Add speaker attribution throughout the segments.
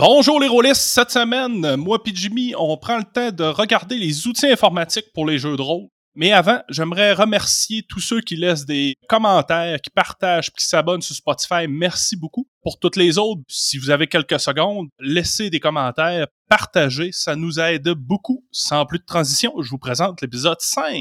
Speaker 1: Bonjour les rôlistes, cette semaine, moi et Jimmy, on prend le temps de regarder les outils informatiques pour les jeux de rôle. Mais avant, j'aimerais remercier tous ceux qui laissent des commentaires, qui partagent, qui s'abonnent sur Spotify. Merci beaucoup. Pour toutes les autres, si vous avez quelques secondes, laissez des commentaires, partagez, ça nous aide beaucoup. Sans plus de transition, je vous présente l'épisode 5.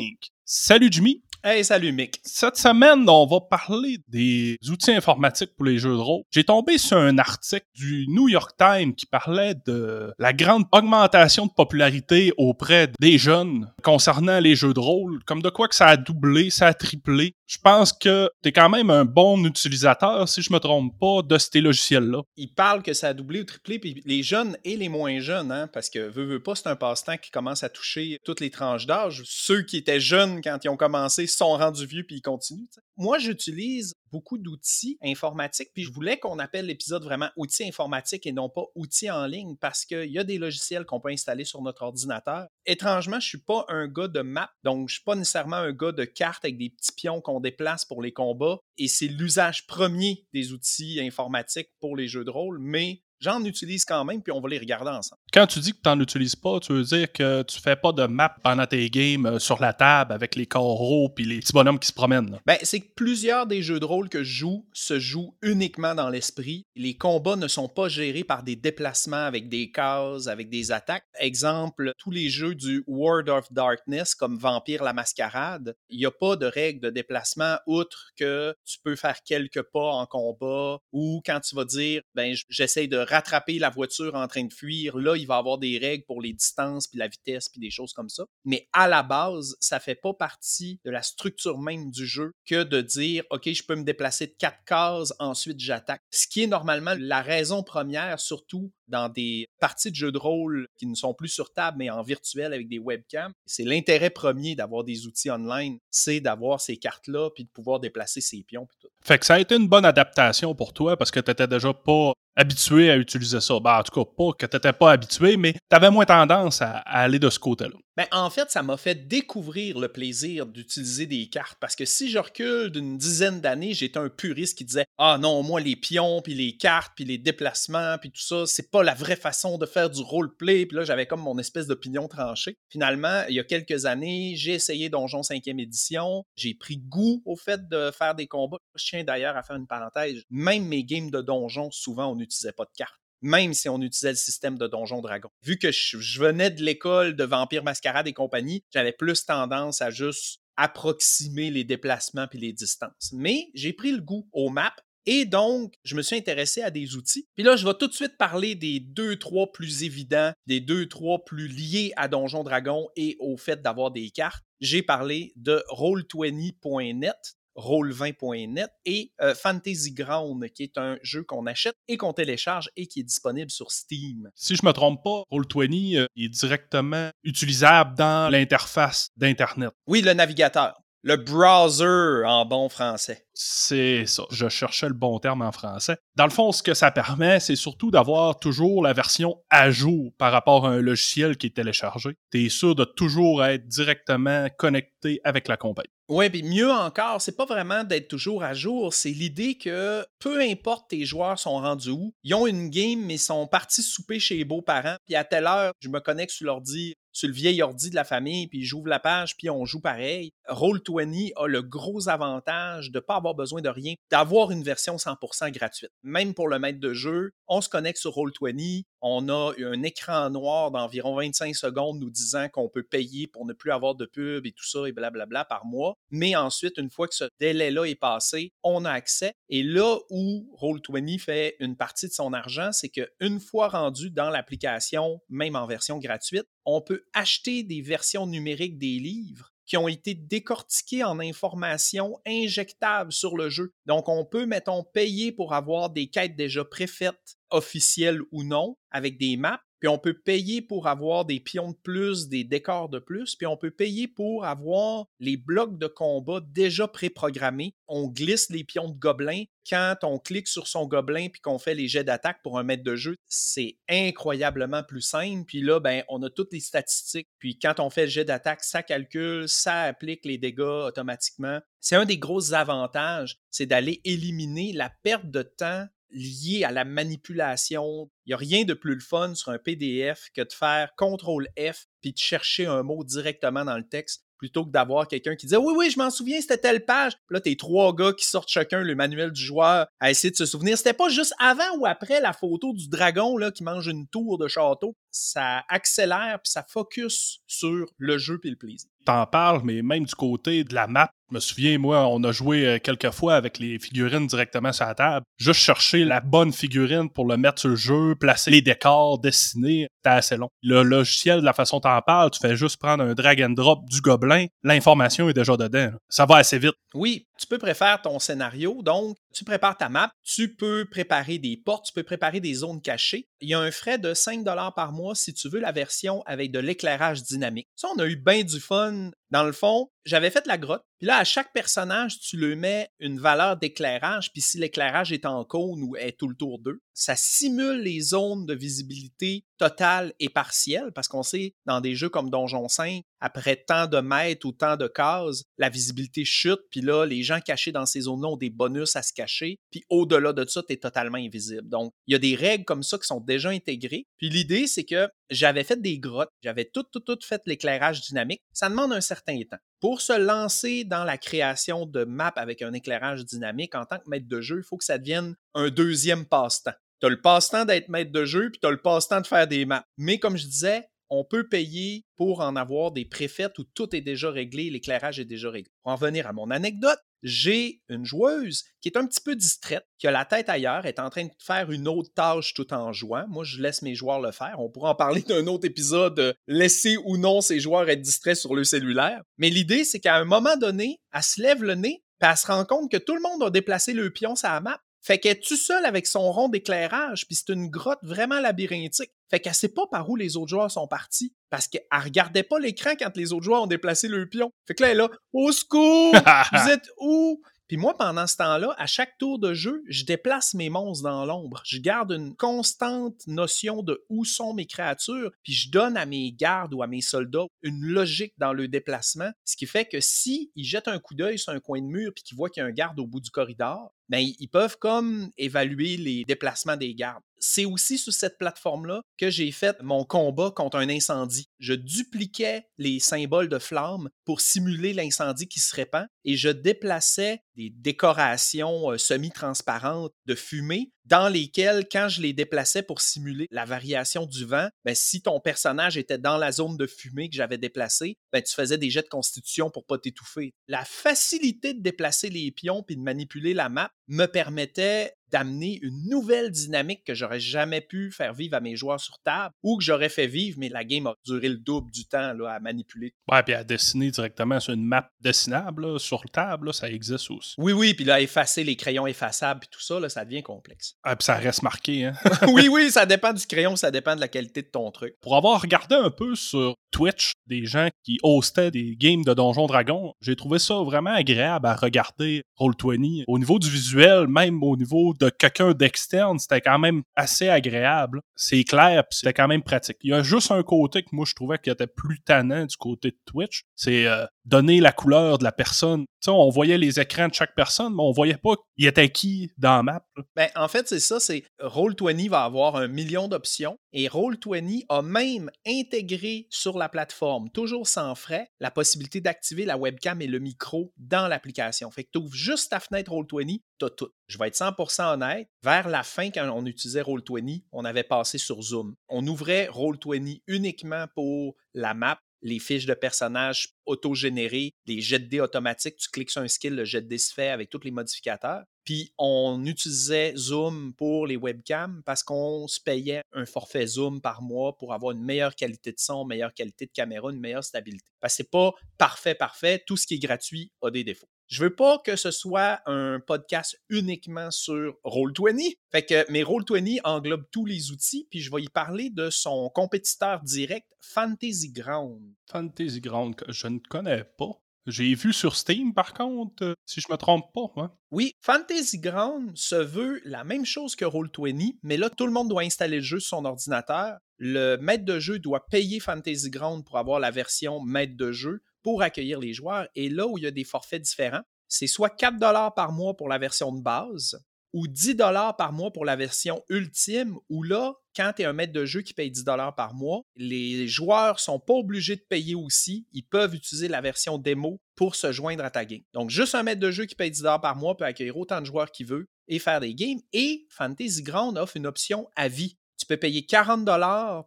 Speaker 1: Salut Jimmy.
Speaker 2: Hey, salut Mick.
Speaker 1: Cette semaine, on va parler des outils informatiques pour les jeux de rôle. J'ai tombé sur un article du New York Times qui parlait de la grande augmentation de popularité auprès des jeunes concernant les jeux de rôle, comme de quoi que ça a doublé, ça a triplé. Je pense que t'es quand même un bon utilisateur, si je me trompe pas, de ces logiciels-là.
Speaker 2: Il parle que ça a doublé ou triplé, puis les jeunes et les moins jeunes, hein, parce que veux, veux pas, c'est un passe-temps qui commence à toucher toutes les tranches d'âge. Ceux qui étaient jeunes quand ils ont commencé sont rendus vieux puis ils continuent. Moi, j'utilise beaucoup d'outils informatiques, puis je voulais qu'on appelle l'épisode vraiment outils informatiques et non pas outils en ligne parce qu'il y a des logiciels qu'on peut installer sur notre ordinateur. Étrangement, je suis pas un gars de map, donc je suis pas nécessairement un gars de cartes avec des petits pions qu'on déplace pour les combats et c'est l'usage premier des outils informatiques pour les jeux de rôle, mais j'en utilise quand même, puis on va les regarder ensemble.
Speaker 1: Quand tu dis que tu n'en utilises pas, tu veux dire que tu fais pas de map pendant tes games euh, sur la table avec les coraux puis les petits bonhommes qui se promènent. Là?
Speaker 2: Ben, c'est que plusieurs des jeux de rôle que je joue se jouent uniquement dans l'esprit. Les combats ne sont pas gérés par des déplacements avec des cases, avec des attaques. Exemple, tous les jeux du World of Darkness comme Vampire la Mascarade, il n'y a pas de règle de déplacement outre que tu peux faire quelques pas en combat ou quand tu vas dire ben j'essaie de rattraper la voiture en train de fuir, là il va avoir des règles pour les distances puis la vitesse puis des choses comme ça. Mais à la base, ça fait pas partie de la structure même du jeu que de dire OK, je peux me déplacer de quatre cases, ensuite j'attaque. Ce qui est normalement la raison première surtout dans des parties de jeux de rôle qui ne sont plus sur table, mais en virtuel avec des webcams. C'est l'intérêt premier d'avoir des outils online, c'est d'avoir ces cartes-là, puis de pouvoir déplacer ses pions.
Speaker 1: Fait que ça a été une bonne adaptation pour toi parce que tu n'étais déjà pas habitué à utiliser ça. Ben, en tout cas, pas que tu n'étais pas habitué, mais tu avais moins tendance à, à aller de ce côté-là.
Speaker 2: Ben, en fait, ça m'a fait découvrir le plaisir d'utiliser des cartes parce que si je recule d'une dizaine d'années, j'étais un puriste qui disait Ah non, moi, les pions, puis les cartes, puis les déplacements, puis tout ça, c'est pas la vraie façon de faire du roleplay. Puis là, j'avais comme mon espèce d'opinion tranchée. Finalement, il y a quelques années, j'ai essayé Donjon 5e édition. J'ai pris goût au fait de faire des combats. Je tiens d'ailleurs à faire une parenthèse. Même mes games de donjon, souvent, on n'utilisait pas de cartes même si on utilisait le système de Donjon Dragon. Vu que je, venais de l'école de Vampire Mascarade et compagnie, j'avais plus tendance à juste approximer les déplacements puis les distances. Mais j'ai pris le goût aux maps et donc, je me suis intéressé à des outils. Puis là, je vais tout de suite parler des deux, trois plus évidents, des deux, trois plus liés à Donjon Dragon et au fait d'avoir des cartes. J'ai parlé de Roll20.net, roll20.net et euh, Fantasy Ground, qui est un jeu qu'on achète et qu'on télécharge et qui est disponible sur Steam.
Speaker 1: Si je me trompe pas, Roll20 euh, est directement utilisable dans l'interface d'Internet.
Speaker 2: Oui, le navigateur. Le browser en bon français.
Speaker 1: C'est ça. Je cherchais le bon terme en français. Dans le fond, ce que ça permet, c'est surtout d'avoir toujours la version à jour par rapport à un logiciel qui est téléchargé. Tu es sûr de toujours être directement connecté avec la compagnie.
Speaker 2: Oui, puis mieux encore, c'est pas vraiment d'être toujours à jour, c'est l'idée que peu importe tes joueurs sont rendus où, ils ont une game mais sont partis souper chez les beaux-parents, puis à telle heure, je me connecte sur l'ordi sur le vieil ordi de la famille, puis j'ouvre la page, puis on joue pareil. Roll20 a le gros avantage de ne pas avoir besoin de rien, d'avoir une version 100% gratuite. Même pour le maître de jeu, on se connecte sur Roll20, on a un écran noir d'environ 25 secondes nous disant qu'on peut payer pour ne plus avoir de pub et tout ça et blablabla par mois. Mais ensuite, une fois que ce délai-là est passé, on a accès. Et là où Roll20 fait une partie de son argent, c'est qu'une fois rendu dans l'application, même en version gratuite, on peut acheter des versions numériques des livres qui ont été décortiqués en informations injectables sur le jeu. Donc, on peut, mettons, payer pour avoir des quêtes déjà préfaites, officielles ou non, avec des maps, puis on peut payer pour avoir des pions de plus, des décors de plus, puis on peut payer pour avoir les blocs de combat déjà préprogrammés. On glisse les pions de gobelins. Quand on clique sur son gobelin puis qu'on fait les jets d'attaque pour un maître de jeu, c'est incroyablement plus simple. Puis là, ben, on a toutes les statistiques. Puis quand on fait le jet d'attaque, ça calcule, ça applique les dégâts automatiquement. C'est un des gros avantages, c'est d'aller éliminer la perte de temps liée à la manipulation. Il n'y a rien de plus le fun sur un PDF que de faire CTRL F puis de chercher un mot directement dans le texte plutôt que d'avoir quelqu'un qui dit Oui, oui, je m'en souviens, c'était telle page. Puis là, t'es trois gars qui sortent chacun le manuel du joueur à essayer de se souvenir. C'était pas juste avant ou après la photo du dragon là, qui mange une tour de château. Ça accélère puis ça focus sur le jeu puis le plaisir.
Speaker 1: T'en parles, mais même du côté de la map, je me souviens, moi, on a joué euh, quelques fois avec les figurines directement sur la table. Juste chercher la bonne figurine pour le mettre sur le jeu, placer les décors, dessiner, c'était assez long. Le logiciel, de la façon dont t'en parles, tu fais juste prendre un drag and drop du gobelin, l'information est déjà dedans. Ça va assez vite.
Speaker 2: Oui, tu peux préparer ton scénario, donc tu prépares ta map, tu peux préparer des portes, tu peux préparer des zones cachées. Il y a un frais de 5 par mois si tu veux la version avec de l'éclairage dynamique. Ça, on a eu bien du fun. Dans le fond, j'avais fait la grotte, puis là, à chaque personnage, tu le mets une valeur d'éclairage, puis si l'éclairage est en cône ou est tout le tour d'eux, ça simule les zones de visibilité totale et partielle, parce qu'on sait, dans des jeux comme Donjon 5, après tant de mètres ou tant de cases, la visibilité chute, puis là, les gens cachés dans ces zones-là ont des bonus à se cacher, puis au-delà de ça, tu es totalement invisible. Donc, il y a des règles comme ça qui sont déjà intégrées. Puis l'idée, c'est que j'avais fait des grottes, j'avais tout, tout, tout fait l'éclairage dynamique. Ça demande un certain temps. Pour se lancer dans la création de maps avec un éclairage dynamique en tant que maître de jeu, il faut que ça devienne un deuxième passe-temps. Tu as le passe-temps d'être maître de jeu, puis tu as le passe-temps de faire des maps. Mais comme je disais, on peut payer pour en avoir des préfètes où tout est déjà réglé, l'éclairage est déjà réglé. Pour en venir à mon anecdote, j'ai une joueuse qui est un petit peu distraite, qui a la tête ailleurs, est en train de faire une autre tâche tout en jouant. Moi, je laisse mes joueurs le faire. On pourra en parler d'un autre épisode, laisser ou non ses joueurs être distraits sur le cellulaire. Mais l'idée, c'est qu'à un moment donné, elle se lève le nez, puis elle se rend compte que tout le monde a déplacé le pion sur map. Fait qu'elle est tout seule avec son rond d'éclairage, puis c'est une grotte vraiment labyrinthique. Fait qu'elle sait pas par où les autres joueurs sont partis, parce qu'elle regardait pas l'écran quand les autres joueurs ont déplacé le pion. Fait que là, elle est là, au secours! Vous êtes où? Puis moi, pendant ce temps-là, à chaque tour de jeu, je déplace mes monstres dans l'ombre. Je garde une constante notion de où sont mes créatures, puis je donne à mes gardes ou à mes soldats une logique dans le déplacement, ce qui fait que si ils jettent un coup d'œil sur un coin de mur puis qu'ils voient qu'il y a un garde au bout du corridor, ben, ils peuvent comme évaluer les déplacements des gardes. C'est aussi sur cette plateforme-là que j'ai fait mon combat contre un incendie. Je dupliquais les symboles de flammes pour simuler l'incendie qui se répand et je déplaçais des décorations euh, semi-transparentes de fumée dans lesquelles, quand je les déplaçais pour simuler la variation du vent, ben, si ton personnage était dans la zone de fumée que j'avais déplacée, ben, tu faisais des jets de constitution pour pas t'étouffer. La facilité de déplacer les pions puis de manipuler la map me permettait d'amener une nouvelle dynamique que j'aurais jamais pu faire vivre à mes joueurs sur table ou que j'aurais fait vivre, mais la game a duré le double du temps là, à manipuler.
Speaker 1: Ouais, puis à dessiner directement sur une map dessinable sur table, ça existe aussi.
Speaker 2: Oui, oui, puis là, effacer les crayons effaçables puis tout ça, là, ça devient complexe.
Speaker 1: Ah, puis ça reste marqué, hein?
Speaker 2: oui, oui, ça dépend du crayon, ça dépend de la qualité de ton truc.
Speaker 1: Pour avoir regardé un peu sur Twitch des gens qui hostaient des games de Donjon Dragon, j'ai trouvé ça vraiment agréable à regarder Roll20. Au niveau du visuel, même au niveau de quelqu'un d'externe, c'était quand même assez agréable. C'est clair, puis c'était quand même pratique. Il y a juste un côté que moi je trouvais qui était plus tannant du côté de Twitch, c'est euh, donner la couleur de la personne. on voyait les écrans de chaque personne, mais on voyait pas il était qui dans la map.
Speaker 2: Ben, en fait, c'est ça, c'est Roll20 va avoir un million d'options et Roll20 a même intégré sur la plateforme, toujours sans frais, la possibilité d'activer la webcam et le micro dans l'application. Fait que tu ouvres juste ta fenêtre Roll20, tu as tout. Je vais être 100% honnête, vers la fin, quand on utilisait Roll20, on avait passé sur Zoom. On ouvrait Roll20 uniquement pour la map les fiches de personnages auto-générées, les jets de dés automatiques. Tu cliques sur un skill, le jet de dés se fait avec tous les modificateurs. Puis on utilisait Zoom pour les webcams parce qu'on se payait un forfait Zoom par mois pour avoir une meilleure qualité de son, meilleure qualité de caméra, une meilleure stabilité. Parce que c'est pas parfait, parfait. Tout ce qui est gratuit a des défauts. Je veux pas que ce soit un podcast uniquement sur Roll20. Fait que mes Roll20 englobent tous les outils, puis je vais y parler de son compétiteur direct, Fantasy Ground.
Speaker 1: Fantasy Ground, je ne connais pas. J'ai vu sur Steam, par contre, euh, si je me trompe pas. Hein.
Speaker 2: Oui, Fantasy Ground se veut la même chose que Roll20, mais là, tout le monde doit installer le jeu sur son ordinateur. Le maître de jeu doit payer Fantasy Ground pour avoir la version maître de jeu pour accueillir les joueurs. Et là où il y a des forfaits différents, c'est soit 4 par mois pour la version de base ou 10 par mois pour la version ultime, où là, quand tu es un maître de jeu qui paye 10 par mois, les joueurs sont pas obligés de payer aussi. Ils peuvent utiliser la version démo pour se joindre à ta game. Donc, juste un maître de jeu qui paye 10 par mois peut accueillir autant de joueurs qu'il veut et faire des games. Et Fantasy Ground offre une option à vie. Tu peux payer 40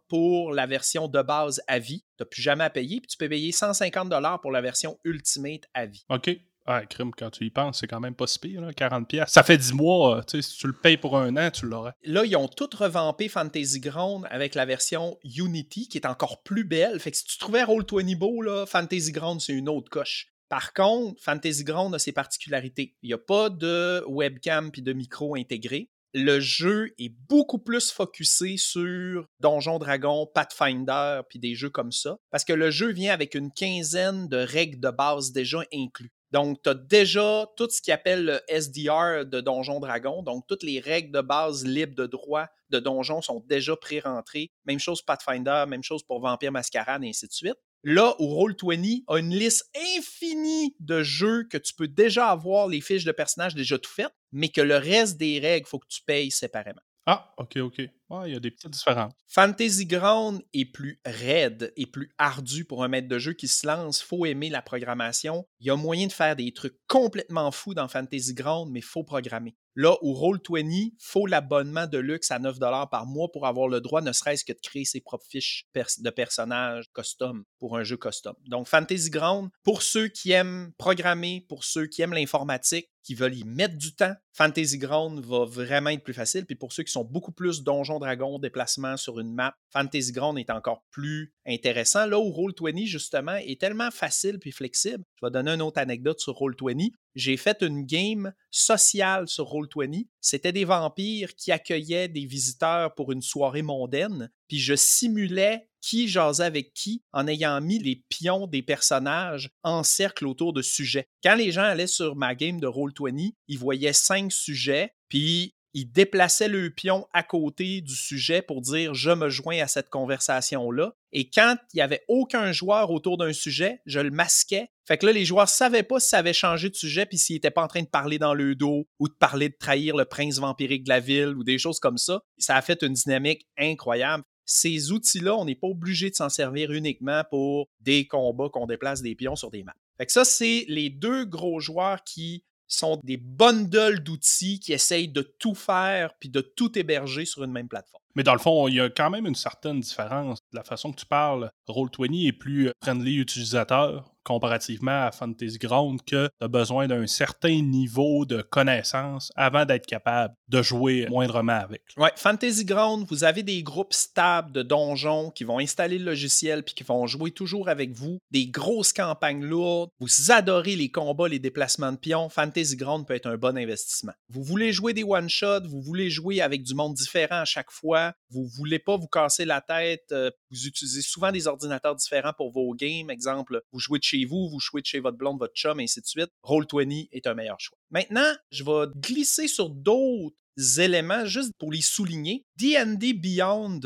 Speaker 2: pour la version de base à vie. Tu n'as plus jamais à payer. Puis tu peux payer 150 pour la version Ultimate à vie.
Speaker 1: OK. Ah, crime, quand tu y penses, c'est quand même pas si pire, 40 pièces. Ça fait 10 mois, euh, tu sais, si tu le payes pour un an, tu l'aurais.
Speaker 2: Là, ils ont tout revampé Fantasy Ground avec la version Unity, qui est encore plus belle. Fait que si tu trouvais Roll20 beau, là, Fantasy Ground, c'est une autre coche. Par contre, Fantasy Ground a ses particularités. Il n'y a pas de webcam puis de micro intégré le jeu est beaucoup plus focusé sur Donjon Dragon, Pathfinder, puis des jeux comme ça, parce que le jeu vient avec une quinzaine de règles de base déjà incluses. Donc, tu as déjà tout ce qui appelle le SDR de Donjon Dragon. Donc, toutes les règles de base libres de droit de Donjon sont déjà pré-rentrées. Même chose Pathfinder, même chose pour Vampire Mascarade, et ainsi de suite. Là où Roll20 a une liste infinie de jeux que tu peux déjà avoir les fiches de personnages déjà tout faites, mais que le reste des règles, il faut que tu payes séparément.
Speaker 1: Ah, ok, ok. il y a des petites différences.
Speaker 2: Fantasy Ground est plus raide et plus ardu pour un maître de jeu qui se lance. faut aimer la programmation. Il y a moyen de faire des trucs complètement fous dans Fantasy Ground, mais il faut programmer. Là, où Roll20, faut l'abonnement de luxe à 9 par mois pour avoir le droit, ne serait-ce que de créer ses propres fiches de personnages custom pour un jeu custom. Donc, Fantasy Ground, pour ceux qui aiment programmer, pour ceux qui aiment l'informatique, qui veulent y mettre du temps, Fantasy Ground va vraiment être plus facile. Puis pour ceux qui sont beaucoup plus donjon dragon, déplacement sur une map, Fantasy Ground est encore plus intéressant. Là où Roll20, justement, est tellement facile puis flexible. Je vais donner une autre anecdote sur Roll20 j'ai fait une game sociale sur Roll20. C'était des vampires qui accueillaient des visiteurs pour une soirée mondaine, puis je simulais qui jasait avec qui en ayant mis les pions des personnages en cercle autour de sujets. Quand les gens allaient sur ma game de Roll20, ils voyaient cinq sujets, puis il déplaçait le pion à côté du sujet pour dire je me joins à cette conversation-là. Et quand il n'y avait aucun joueur autour d'un sujet, je le masquais. Fait que là, les joueurs ne savaient pas si ça avait changé de sujet puis s'ils n'étaient pas en train de parler dans le dos ou de parler de trahir le prince vampirique de la ville ou des choses comme ça. Ça a fait une dynamique incroyable. Ces outils-là, on n'est pas obligé de s'en servir uniquement pour des combats qu'on déplace des pions sur des maps. Fait que ça, c'est les deux gros joueurs qui sont des bundles d'outils qui essayent de tout faire puis de tout héberger sur une même plateforme.
Speaker 1: Mais dans le fond, il y a quand même une certaine différence. La façon que tu parles, Roll20 est plus friendly utilisateur comparativement à Fantasy Ground que tu as besoin d'un certain niveau de connaissance avant d'être capable de jouer moindrement avec.
Speaker 2: Ouais, Fantasy Ground, vous avez des groupes stables de donjons qui vont installer le logiciel puis qui vont jouer toujours avec vous, des grosses campagnes lourdes, vous adorez les combats, les déplacements de pions, Fantasy Ground peut être un bon investissement. Vous voulez jouer des one-shots, vous voulez jouer avec du monde différent à chaque fois, vous voulez pas vous casser la tête, euh, vous utilisez souvent des ordinateurs différents pour vos games, exemple, vous jouez de chez vous, vous chez votre blonde, votre chum, et ainsi de suite, Roll20 est un meilleur choix. Maintenant, je vais glisser sur d'autres éléments juste pour les souligner. dndbeyond.com,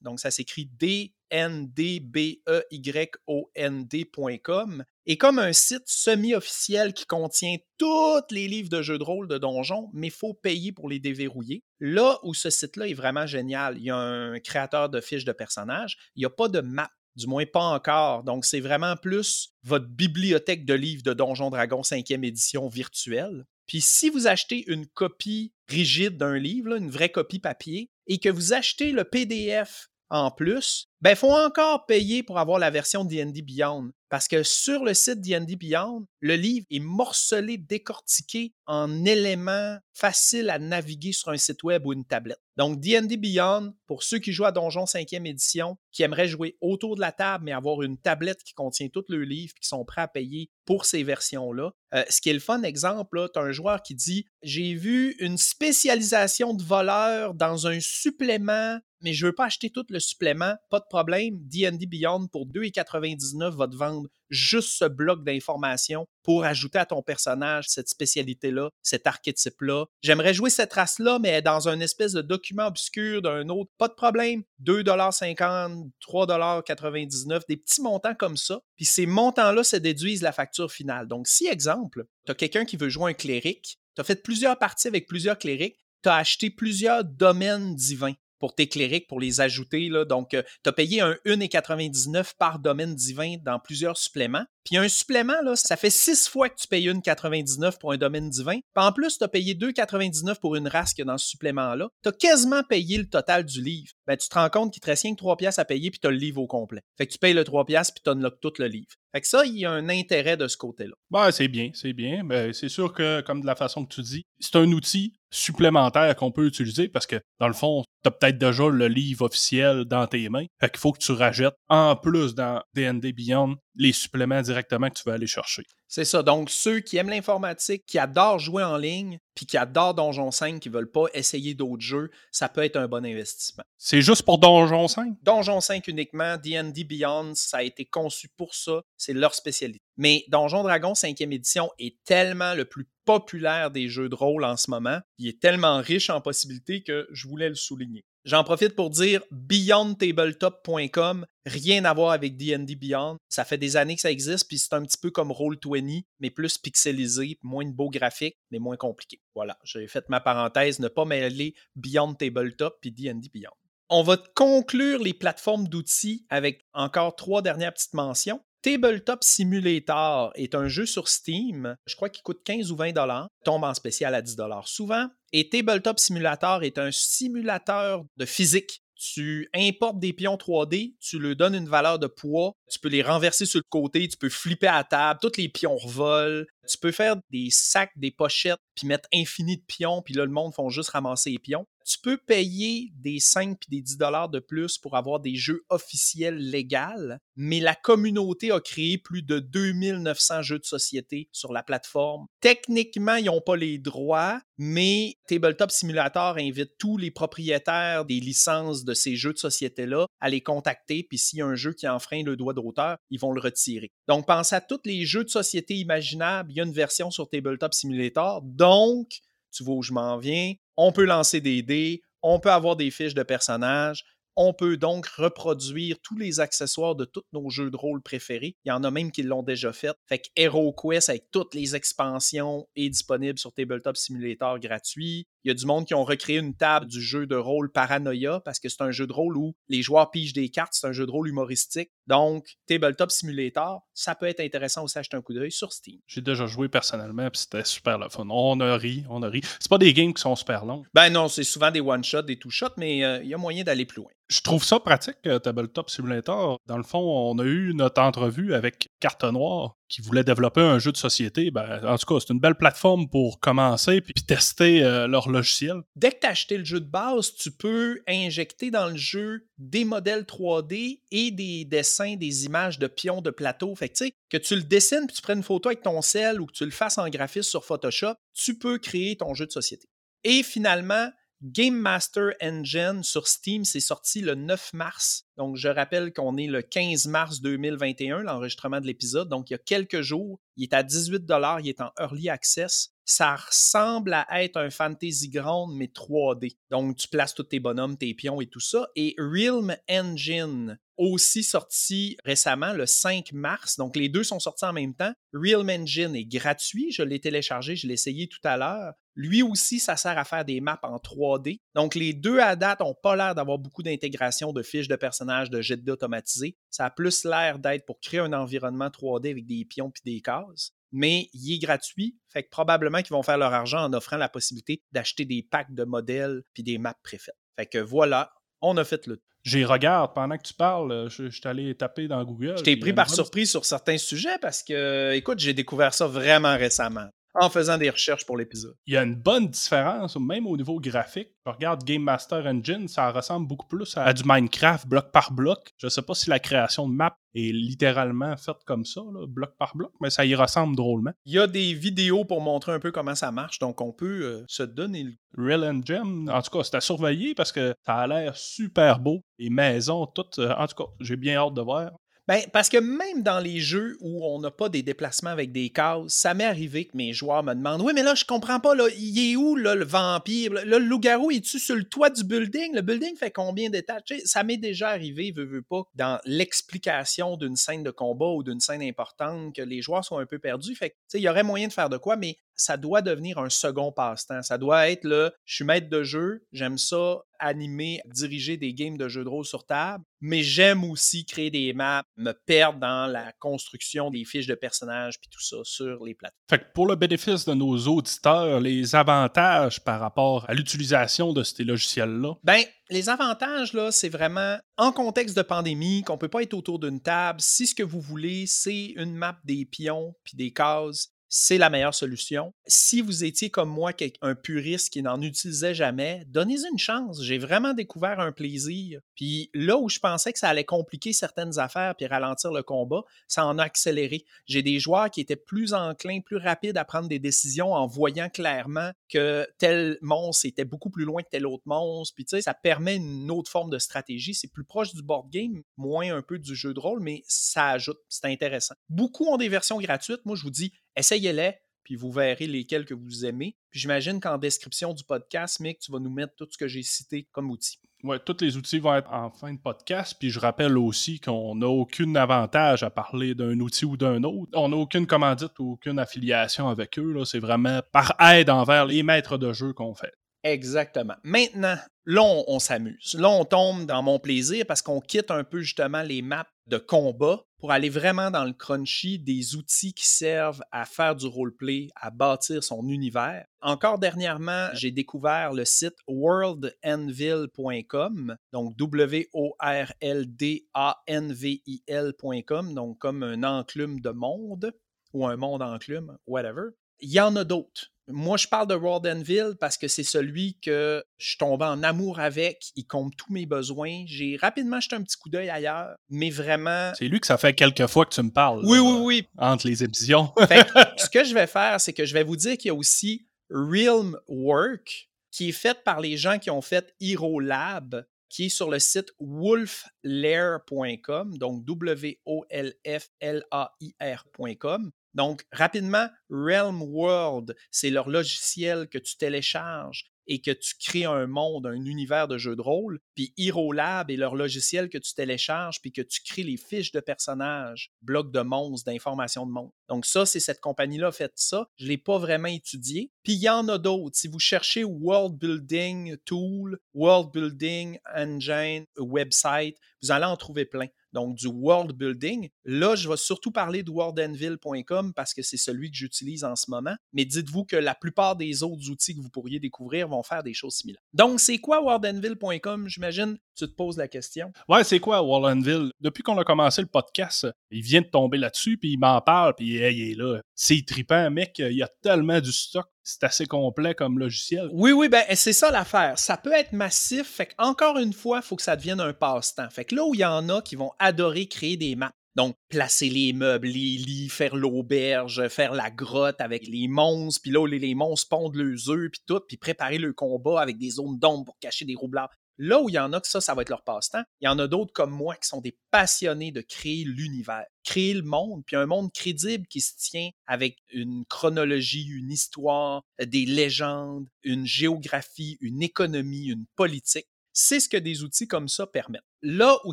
Speaker 2: donc ça s'écrit D n d b e y o n d.com est comme un site semi-officiel qui contient tous les livres de jeux de rôle de donjons, mais il faut payer pour les déverrouiller. Là où ce site-là est vraiment génial, il y a un créateur de fiches de personnages, il n'y a pas de map du moins pas encore. Donc, c'est vraiment plus votre bibliothèque de livres de Donjon Dragon 5e édition virtuelle. Puis si vous achetez une copie rigide d'un livre, une vraie copie papier, et que vous achetez le PDF en plus, ben, faut encore payer pour avoir la version D&D Beyond. Parce que sur le site D&D Beyond, le livre est morcelé, décortiqué en éléments faciles à naviguer sur un site web ou une tablette. Donc, D&D Beyond, pour ceux qui jouent à Donjon 5e édition, qui aimeraient jouer autour de la table, mais avoir une tablette qui contient tout le livre, qui sont prêts à payer pour ces versions-là. Euh, ce qui est le fun exemple, tu un joueur qui dit « J'ai vu une spécialisation de voleur dans un supplément mais je veux pas acheter tout le supplément, pas de problème. D&D Beyond pour 2,99 va te vendre juste ce bloc d'informations pour ajouter à ton personnage cette spécialité-là, cet archétype-là. J'aimerais jouer cette race-là, mais dans un espèce de document obscur d'un autre. Pas de problème. 2,50 3,99 des petits montants comme ça. Puis ces montants-là se déduisent la facture finale. Donc, si, exemple, tu as quelqu'un qui veut jouer un cléric, tu as fait plusieurs parties avec plusieurs clérics, tu as acheté plusieurs domaines divins pour tes clérics, pour les ajouter. Là. Donc, euh, tu as payé un 1,99 par domaine divin dans plusieurs suppléments. Puis un supplément, là, ça fait six fois que tu payes 1,99 pour un domaine divin. Puis en plus, tu as payé 2,99 pour une race que dans ce supplément-là. Tu as quasiment payé le total du livre. Ben, tu te rends compte qu'il te reste rien que 3 piastres à payer, puis tu as le livre au complet. Fait que tu payes le 3 piastres, puis tu unlocks tout le livre. Fait que ça, il y a un intérêt de ce côté-là.
Speaker 1: Ben, c'est bien, c'est bien. Ben, c'est sûr que, comme de la façon que tu dis, c'est un outil supplémentaire qu'on peut utiliser parce que, dans le fond, tu as peut-être déjà le livre officiel dans tes mains. Fait qu'il faut que tu rajettes en plus dans D&D Beyond les suppléments directement que tu vas aller chercher.
Speaker 2: C'est ça. Donc, ceux qui aiment l'informatique, qui adorent jouer en ligne, puis qui adorent Donjon 5, qui veulent pas essayer d'autres jeux, ça peut être un bon investissement.
Speaker 1: C'est juste pour Donjon 5?
Speaker 2: Donjon 5 uniquement. D&D Beyond, ça a été conçu pour ça. C'est leur spécialité. Mais Donjon Dragon 5e édition est tellement le plus populaire des jeux de rôle en ce moment. Il est tellement riche en possibilités que je voulais le souligner. J'en profite pour dire beyondtabletop.com, rien à voir avec D&D Beyond. Ça fait des années que ça existe, puis c'est un petit peu comme Roll20, mais plus pixelisé, moins de beaux graphiques, mais moins compliqué. Voilà, j'ai fait ma parenthèse, ne pas mêler Beyond Tabletop puis D&D Beyond. On va conclure les plateformes d'outils avec encore trois dernières petites mentions. Tabletop Simulator est un jeu sur Steam, je crois qu'il coûte 15 ou 20 dollars, tombe en spécial à 10 dollars souvent. Et Tabletop Simulator est un simulateur de physique. Tu importes des pions 3D, tu leur donnes une valeur de poids, tu peux les renverser sur le côté, tu peux flipper à table, tous les pions revolent, tu peux faire des sacs, des pochettes, puis mettre infini de pions, puis là, le monde font juste ramasser les pions tu peux payer des 5 puis des 10 dollars de plus pour avoir des jeux officiels légaux, mais la communauté a créé plus de 2900 jeux de société sur la plateforme. Techniquement, ils n'ont pas les droits, mais Tabletop Simulator invite tous les propriétaires des licences de ces jeux de société-là à les contacter, puis s'il y a un jeu qui enfreint le droit d'auteur, ils vont le retirer. Donc, pensez à tous les jeux de société imaginables. Il y a une version sur Tabletop Simulator. Donc, tu vois où je m'en viens, on peut lancer des dés, on peut avoir des fiches de personnages, on peut donc reproduire tous les accessoires de tous nos jeux de rôle préférés. Il y en a même qui l'ont déjà fait. Fait que HeroQuest avec toutes les expansions est disponible sur Tabletop Simulator gratuit. Il y a du monde qui ont recréé une table du jeu de rôle Paranoia parce que c'est un jeu de rôle où les joueurs pigent des cartes, c'est un jeu de rôle humoristique. Donc, Tabletop Simulator, ça peut être intéressant aussi acheter un coup d'œil sur Steam.
Speaker 1: J'ai déjà joué personnellement, puis c'était super le fun. On a ri, on a ri. C'est pas des games qui sont super longs.
Speaker 2: Ben non, c'est souvent des one-shots, des two-shots, mais euh, il y a moyen d'aller plus loin.
Speaker 1: Je trouve ça pratique, euh, Tabletop Simulator. Dans le fond, on a eu notre entrevue avec Carte Noire qui voulait développer un jeu de société. Ben, en tout cas, c'est une belle plateforme pour commencer puis tester euh, leur logiciel.
Speaker 2: Dès que tu as acheté le jeu de base, tu peux injecter dans le jeu des modèles 3D et des dessins, des images de pions de plateau. Fait que tu le dessines puis tu prennes une photo avec ton sel ou que tu le fasses en graphisme sur Photoshop, tu peux créer ton jeu de société. Et finalement, Game Master Engine sur Steam, c'est sorti le 9 mars. Donc, je rappelle qu'on est le 15 mars 2021, l'enregistrement de l'épisode. Donc, il y a quelques jours. Il est à 18 il est en Early Access. Ça ressemble à être un Fantasy Ground, mais 3D. Donc, tu places tous tes bonhommes, tes pions et tout ça. Et Realm Engine, aussi sorti récemment, le 5 mars. Donc, les deux sont sortis en même temps. Realm Engine est gratuit. Je l'ai téléchargé, je l'ai essayé tout à l'heure. Lui aussi, ça sert à faire des maps en 3D. Donc, les deux à date n'ont pas l'air d'avoir beaucoup d'intégration de fiches de personnages, de jets automatisés. Ça a plus l'air d'être pour créer un environnement 3D avec des pions puis des cases. Mais il est gratuit, fait que probablement qu'ils vont faire leur argent en offrant la possibilité d'acheter des packs de modèles puis des maps préfaites. Fait que voilà, on a fait le
Speaker 1: J'y regarde pendant que tu parles. Je, suis allé taper dans Google.
Speaker 2: Je t'ai pris par surprise sur certains sujets parce que, écoute, j'ai découvert ça vraiment récemment en faisant des recherches pour l'épisode.
Speaker 1: Il y a une bonne différence, même au niveau graphique. Je regarde Game Master Engine, ça ressemble beaucoup plus à du Minecraft bloc par bloc. Je sais pas si la création de map est littéralement faite comme ça, bloc par bloc, mais ça y ressemble drôlement.
Speaker 2: Il y a des vidéos pour montrer un peu comment ça marche, donc on peut euh, se donner le...
Speaker 1: Real Engine, en tout cas, c'est à surveiller parce que ça a l'air super beau. Les maisons, toutes, euh, en tout cas, j'ai bien hâte de voir.
Speaker 2: Ben, parce que même dans les jeux où on n'a pas des déplacements avec des cases, ça m'est arrivé que mes joueurs me demandent Oui, mais là, je comprends pas, là, il est où là, le vampire? Là, le loup-garou, est-tu sur le toit du building? Le building fait combien d'étages? Ça m'est déjà arrivé, veux, veux pas, dans l'explication d'une scène de combat ou d'une scène importante, que les joueurs sont un peu perdus. Fait il y aurait moyen de faire de quoi, mais ça doit devenir un second passe-temps. Ça doit être le je suis maître de jeu, j'aime ça animer, diriger des games de jeux de rôle sur table, mais j'aime aussi créer des maps, me perdre dans la construction des fiches de personnages puis tout ça sur les plateformes.
Speaker 1: Fait que pour le bénéfice de nos auditeurs, les avantages par rapport à l'utilisation de ces logiciels-là?
Speaker 2: Ben, les avantages, là, c'est vraiment en contexte de pandémie, qu'on ne peut pas être autour d'une table. Si ce que vous voulez, c'est une map des pions puis des cases, c'est la meilleure solution. Si vous étiez comme moi, un puriste qui n'en utilisait jamais, donnez-y une chance. J'ai vraiment découvert un plaisir. Puis là où je pensais que ça allait compliquer certaines affaires puis ralentir le combat, ça en a accéléré. J'ai des joueurs qui étaient plus enclins, plus rapides à prendre des décisions en voyant clairement que tel monstre était beaucoup plus loin que tel autre monstre. Puis tu sais, ça permet une autre forme de stratégie. C'est plus proche du board game, moins un peu du jeu de rôle, mais ça ajoute. C'est intéressant. Beaucoup ont des versions gratuites. Moi, je vous dis, essayez-les, puis vous verrez lesquels que vous aimez. Puis j'imagine qu'en description du podcast, Mick, tu vas nous mettre tout ce que j'ai cité comme outils.
Speaker 1: Oui, tous les outils vont être en fin de podcast. Puis je rappelle aussi qu'on n'a aucun avantage à parler d'un outil ou d'un autre. On n'a aucune commandite ou aucune affiliation avec eux. C'est vraiment par aide envers les maîtres de jeu qu'on fait.
Speaker 2: Exactement. Maintenant, là, on, s'amuse. Là, on tombe dans mon plaisir parce qu'on quitte un peu justement les maps de combat pour aller vraiment dans le crunchy des outils qui servent à faire du roleplay, à bâtir son univers. Encore dernièrement, j'ai découvert le site worldanvil.com, donc W-O-R-L-D-A-N-V-I-L.com, donc comme un enclume de monde ou un monde enclume, whatever. Il y en a d'autres. Moi, je parle de Wardenville parce que c'est celui que je suis tombé en amour avec. Il compte tous mes besoins. J'ai rapidement jeté un petit coup d'œil ailleurs, mais vraiment.
Speaker 1: C'est lui que ça fait quelques fois que tu me parles.
Speaker 2: Oui, oui, oui.
Speaker 1: Entre les émissions.
Speaker 2: ce que je vais faire, c'est que je vais vous dire qu'il y a aussi Realm Work, qui est fait par les gens qui ont fait Hero Lab, qui est sur le site wolflair.com, donc W-O-L-F-L-A-I-R.com. Donc, rapidement, Realm World, c'est leur logiciel que tu télécharges et que tu crées un monde, un univers de jeu de rôle. Puis Hero Lab est leur logiciel que tu télécharges puis que tu crées les fiches de personnages, blocs de monstres, d'informations de monde. Donc ça, c'est cette compagnie-là fait ça. Je ne l'ai pas vraiment étudié. Puis il y en a d'autres. Si vous cherchez World Building Tool, World Building Engine, Website, vous allez en trouver plein donc du world building. Là, je vais surtout parler de worldanvil.com parce que c'est celui que j'utilise en ce moment. Mais dites-vous que la plupart des autres outils que vous pourriez découvrir vont faire des choses similaires. Donc, c'est quoi worldanvil.com? J'imagine? Tu te poses la question.
Speaker 1: Ouais, c'est quoi Worldanvil? Depuis qu'on a commencé le podcast, il vient de tomber là-dessus, puis il m'en parle, puis il est là. C'est trippant, mec. Il y a tellement du stock c'est assez complet comme logiciel.
Speaker 2: Oui, oui, ben c'est ça l'affaire. Ça peut être massif, fait encore une fois, il faut que ça devienne un passe-temps. Fait que là où il y en a qui vont adorer créer des maps, donc, placer les meubles, les lits, faire l'auberge, faire la grotte avec les monstres, puis là, les, les monstres pondent leurs œufs, puis tout, puis préparer le combat avec des zones d'ombre pour cacher des roublards. Là où il y en a que ça, ça va être leur passe-temps, il y en a d'autres comme moi qui sont des passionnés de créer l'univers, créer le monde, puis un monde crédible qui se tient avec une chronologie, une histoire, des légendes, une géographie, une économie, une politique. C'est ce que des outils comme ça permettent. Là où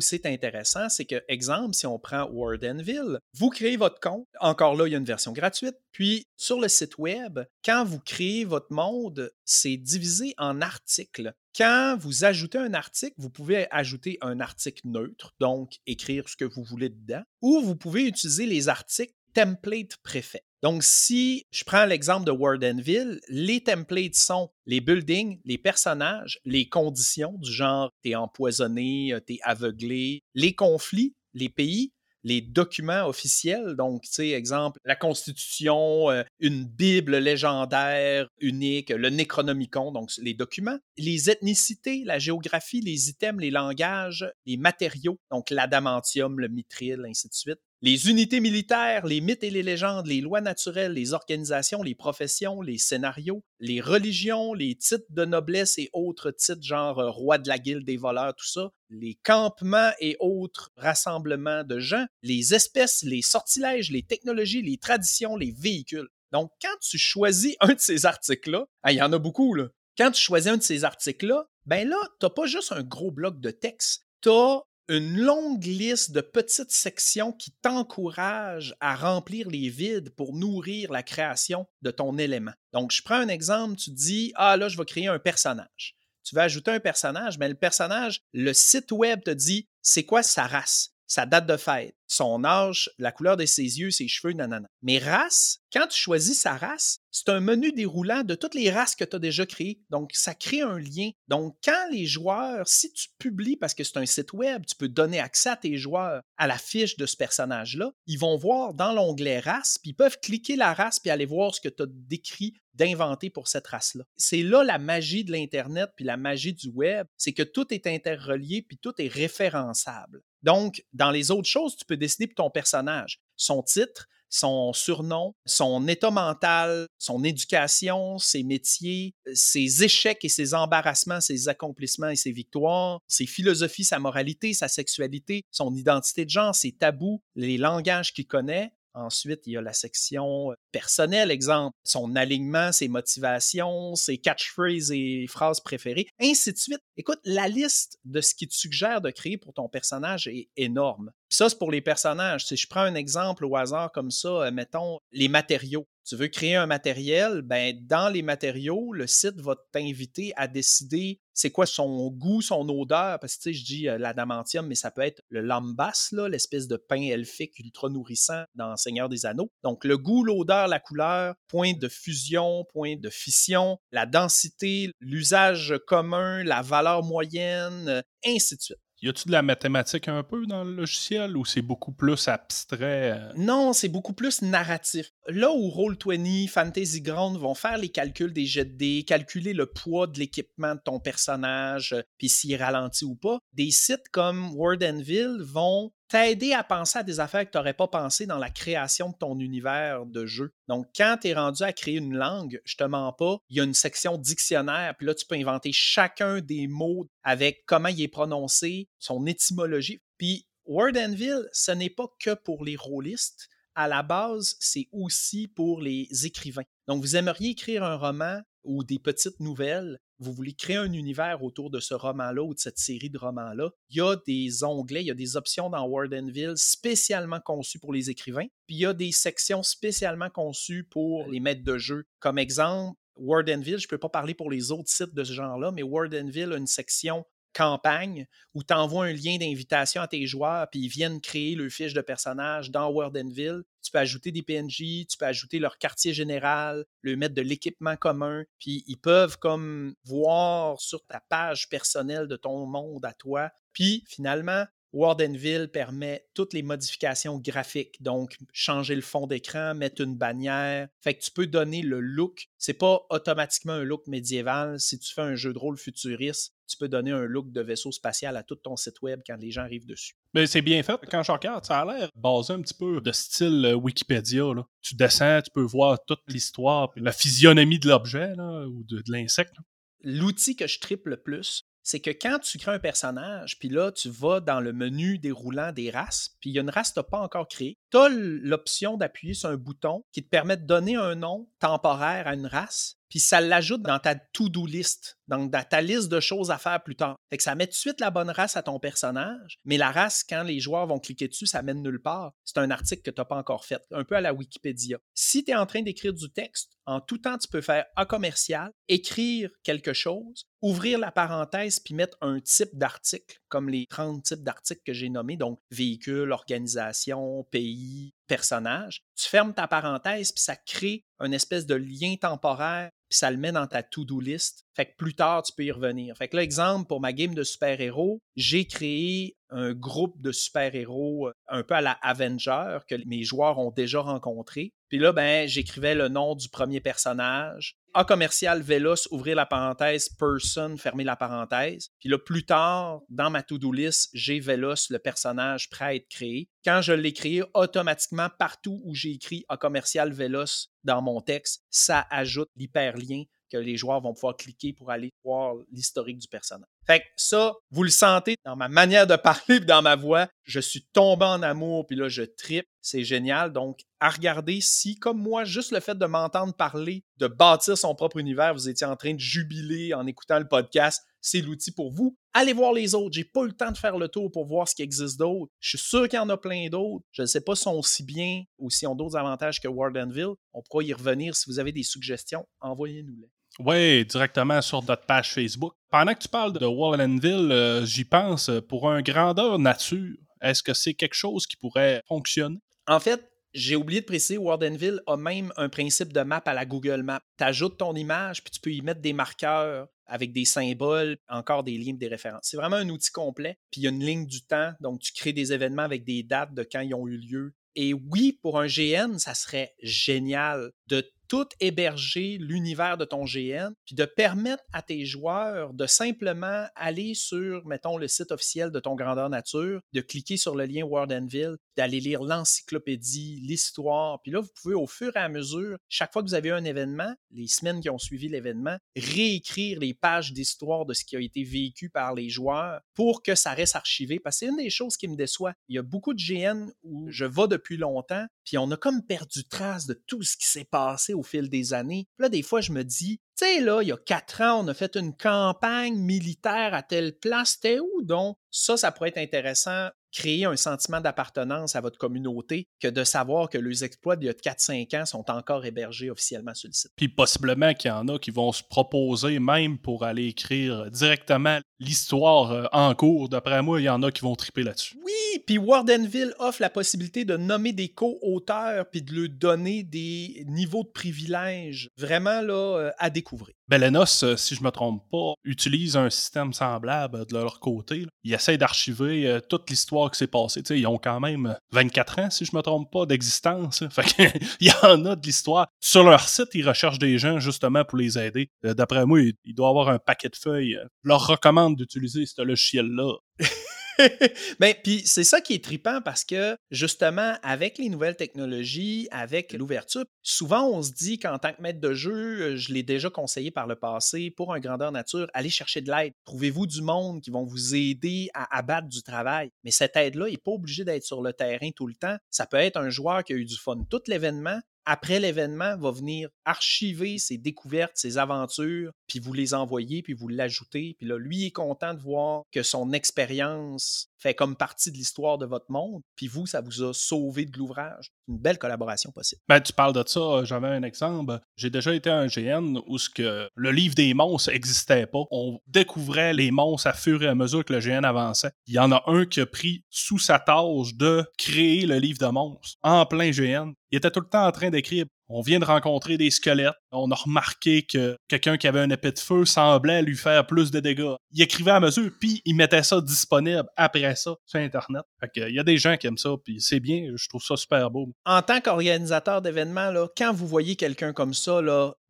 Speaker 2: c'est intéressant, c'est que, exemple, si on prend Wardenville, vous créez votre compte. Encore là, il y a une version gratuite. Puis, sur le site web, quand vous créez votre monde, c'est divisé en articles. Quand vous ajoutez un article, vous pouvez ajouter un article neutre, donc écrire ce que vous voulez dedans, ou vous pouvez utiliser les articles templates préfets. Donc, si je prends l'exemple de Wardenville, les templates sont les buildings, les personnages, les conditions du genre t'es empoisonné, euh, t'es aveuglé, les conflits, les pays, les documents officiels, donc, tu sais, exemple, la Constitution, euh, une Bible légendaire unique, le Necronomicon, donc les documents, les ethnicités, la géographie, les items, les langages, les matériaux, donc l'adamantium, le mithril, ainsi de suite, les unités militaires, les mythes et les légendes, les lois naturelles, les organisations, les professions, les scénarios, les religions, les titres de noblesse et autres titres genre euh, roi de la guilde des voleurs, tout ça, les campements et autres rassemblements de gens, les espèces, les sortilèges, les technologies, les traditions, les véhicules. Donc, quand tu choisis un de ces articles-là, il y en a beaucoup, là. Quand tu choisis un de ces articles-là, ben là, tu n'as pas juste un gros bloc de texte, tu as une longue liste de petites sections qui t'encouragent à remplir les vides pour nourrir la création de ton élément. Donc, je prends un exemple, tu dis, ah là, je vais créer un personnage. Tu vas ajouter un personnage, mais le personnage, le site web te dit, c'est quoi sa race? Sa date de fête, son âge, la couleur de ses yeux, ses cheveux, nanana. Mais race, quand tu choisis sa race, c'est un menu déroulant de toutes les races que tu as déjà créées. Donc, ça crée un lien. Donc, quand les joueurs, si tu publies, parce que c'est un site web, tu peux donner accès à tes joueurs à la fiche de ce personnage-là, ils vont voir dans l'onglet race, puis ils peuvent cliquer la race, puis aller voir ce que tu as décrit d'inventer pour cette race-là. C'est là la magie de l'Internet, puis la magie du web, c'est que tout est interrelié, puis tout est référençable. Donc, dans les autres choses, tu peux décider pour ton personnage, son titre, son surnom, son état mental, son éducation, ses métiers, ses échecs et ses embarrassements, ses accomplissements et ses victoires, ses philosophies, sa moralité, sa sexualité, son identité de genre, ses tabous, les langages qu'il connaît, Ensuite, il y a la section personnelle, exemple, son alignement, ses motivations, ses catchphrases et phrases préférées, ainsi de suite. Écoute, la liste de ce qui te suggère de créer pour ton personnage est énorme. ça, c'est pour les personnages. Si je prends un exemple au hasard comme ça, mettons les matériaux tu veux créer un matériel, ben dans les matériaux, le site va t'inviter à décider c'est quoi son goût, son odeur, parce que je dis euh, l'adamantium, mais ça peut être le lambas, l'espèce de pain elfique ultra nourrissant dans Seigneur des Anneaux. Donc le goût, l'odeur, la couleur, point de fusion, point de fission, la densité, l'usage commun, la valeur moyenne, euh, ainsi de suite.
Speaker 1: Y a-tu de la mathématique un peu dans le logiciel ou c'est beaucoup plus abstrait?
Speaker 2: Non, c'est beaucoup plus narratif. Là où Roll20, Fantasy Ground vont faire les calculs des jets de dés, calculer le poids de l'équipement de ton personnage, euh, puis s'il ralentit ou pas, des sites comme Wardenville vont t'aider à penser à des affaires que tu n'aurais pas pensé dans la création de ton univers de jeu. Donc, quand tu es rendu à créer une langue, je te mens pas, il y a une section dictionnaire, puis là, tu peux inventer chacun des mots avec comment il est prononcé, son étymologie. Puis, Wardenville, ce n'est pas que pour les rôlistes. À la base, c'est aussi pour les écrivains. Donc, vous aimeriez écrire un roman ou des petites nouvelles, vous voulez créer un univers autour de ce roman-là ou de cette série de romans-là, il y a des onglets, il y a des options dans Wardenville spécialement conçues pour les écrivains, puis il y a des sections spécialement conçues pour les maîtres de jeu. Comme exemple, Wardenville, je ne peux pas parler pour les autres sites de ce genre-là, mais Wardenville a une section campagne où tu envoies un lien d'invitation à tes joueurs, puis ils viennent créer le fiche de personnage dans Wardenville. Tu peux ajouter des PNJ, tu peux ajouter leur quartier général, le mettre de l'équipement commun, puis ils peuvent comme voir sur ta page personnelle de ton monde à toi. Puis finalement, Wardenville permet toutes les modifications graphiques, donc changer le fond d'écran, mettre une bannière. Fait que tu peux donner le look. C'est pas automatiquement un look médiéval. Si tu fais un jeu de rôle futuriste, tu peux donner un look de vaisseau spatial à tout ton site web quand les gens arrivent dessus.
Speaker 1: Mais c'est bien fait. Quand je regarde, ça a l'air basé un petit peu de style euh, Wikipédia. Tu descends, tu peux voir toute l'histoire, la physionomie de l'objet ou de, de l'insecte.
Speaker 2: L'outil que je triple le plus, c'est que quand tu crées un personnage, puis là, tu vas dans le menu déroulant des races, puis il y a une race que tu n'as pas encore créée, tu as l'option d'appuyer sur un bouton qui te permet de donner un nom temporaire à une race, puis ça l'ajoute dans ta to-do list dans, ta liste de choses à faire plus tard. Fait ça met tout de suite la bonne race à ton personnage, mais la race, quand les joueurs vont cliquer dessus, ça mène nulle part. C'est un article que tu n'as pas encore fait, un peu à la Wikipédia. Si tu es en train d'écrire du texte, en tout temps, tu peux faire A commercial, écrire quelque chose, ouvrir la parenthèse puis mettre un type d'article, comme les 30 types d'articles que j'ai nommés, donc véhicule, organisation, pays, personnage. Tu fermes ta parenthèse puis ça crée une espèce de lien temporaire puis ça le met dans ta to-do list. Fait que plus tard, tu peux y revenir. Fait que là, pour ma game de super-héros, j'ai créé un groupe de super-héros euh, un peu à la Avenger que mes joueurs ont déjà rencontré. Puis là, ben, j'écrivais le nom du premier personnage. A commercial Velos, ouvrir la parenthèse, person, fermer la parenthèse. Puis là, plus tard, dans ma to-do list, j'ai Velos, le personnage prêt à être créé. Quand je l'ai créé, automatiquement, partout où j'ai écrit A commercial Velos dans mon texte, ça ajoute l'hyperlien que les joueurs vont pouvoir cliquer pour aller voir l'historique du personnage. Fait que ça, vous le sentez dans ma manière de parler dans ma voix. Je suis tombé en amour, puis là, je tripe. C'est génial. Donc, à regarder si, comme moi, juste le fait de m'entendre parler, de bâtir son propre univers, vous étiez en train de jubiler en écoutant le podcast, c'est l'outil pour vous. Allez voir les autres. J'ai pas eu le temps de faire le tour pour voir ce qui existe d'autre. Je suis sûr qu'il y en a plein d'autres. Je ne sais pas si sont aussi bien ou s'ils ont d'autres avantages que Wardenville. On pourra y revenir. Si vous avez des suggestions, envoyez-nous-les.
Speaker 1: Oui, directement sur notre page Facebook. Pendant que tu parles de Wallenville, euh, j'y pense, euh, pour un grandeur nature, est-ce que c'est quelque chose qui pourrait fonctionner?
Speaker 2: En fait, j'ai oublié de préciser, Wardenville a même un principe de map à la Google Maps. Tu ajoutes ton image, puis tu peux y mettre des marqueurs avec des symboles, encore des lignes, des références. C'est vraiment un outil complet. Puis il y a une ligne du temps, donc tu crées des événements avec des dates de quand ils ont eu lieu. Et oui, pour un GN, ça serait génial de tout héberger l'univers de ton GN, puis de permettre à tes joueurs de simplement aller sur, mettons, le site officiel de ton grandeur nature, de cliquer sur le lien Wardenville, d'aller lire l'encyclopédie, l'histoire. Puis là, vous pouvez au fur et à mesure, chaque fois que vous avez un événement, les semaines qui ont suivi l'événement, réécrire les pages d'histoire de ce qui a été vécu par les joueurs pour que ça reste archivé. Parce que c'est une des choses qui me déçoit. Il y a beaucoup de GN où je vais depuis longtemps, puis on a comme perdu trace de tout ce qui s'est passé au fil des années. là, des fois, je me dis, tu sais, là, il y a quatre ans, on a fait une campagne militaire à telle place. C'était où donc? Ça, ça pourrait être intéressant créer un sentiment d'appartenance à votre communauté que de savoir que les exploits d'il y a 4-5 ans sont encore hébergés officiellement sur le site?
Speaker 1: Puis possiblement qu'il y en a qui vont se proposer même pour aller écrire directement l'histoire euh, en cours. D'après moi, il y en a qui vont triper là-dessus.
Speaker 2: Oui, puis Wardenville offre la possibilité de nommer des co-auteurs puis de leur donner des niveaux de privilèges vraiment là euh, à découvrir.
Speaker 1: Belenos, euh, si je me trompe pas, utilise un système semblable de leur côté. Ils essayent d'archiver toute l'histoire qui s'est passée. ils ont quand même 24 ans, si je me trompe pas, d'existence. Il y en a de l'histoire. Sur leur site, ils recherchent des gens justement pour les aider. D'après moi, il doit avoir un paquet de feuilles. Je leur recommande d'utiliser ce logiciel-là.
Speaker 2: ben, puis c'est ça qui est tripant parce que justement, avec les nouvelles technologies, avec l'ouverture, souvent on se dit qu'en tant que maître de jeu, euh, je l'ai déjà conseillé par le passé, pour un grandeur nature, allez chercher de l'aide. Trouvez-vous du monde qui vont vous aider à abattre du travail? Mais cette aide-là n'est pas obligée d'être sur le terrain tout le temps. Ça peut être un joueur qui a eu du fun tout l'événement, après l'événement, va venir archiver ses découvertes, ses aventures, puis vous les envoyer, puis vous l'ajoutez. Puis là, lui est content de voir que son expérience fait comme partie de l'histoire de votre monde, puis vous, ça vous a sauvé de l'ouvrage. Une belle collaboration possible.
Speaker 1: Ben, tu parles de ça, j'avais un exemple. J'ai déjà été à un GN où ce que le livre des monstres n'existait pas. On découvrait les monstres à fur et à mesure que le GN avançait. Il y en a un qui a pris sous sa tâche de créer le livre de monstres en plein GN. Il était tout le temps en train d'écrire on vient de rencontrer des squelettes. On a remarqué que quelqu'un qui avait un épée de feu semblait lui faire plus de dégâts. Il écrivait à mesure, puis il mettait ça disponible après ça sur Internet. Il y a des gens qui aiment ça, puis c'est bien. Je trouve ça super beau.
Speaker 2: En tant qu'organisateur d'événements, quand vous voyez quelqu'un comme ça,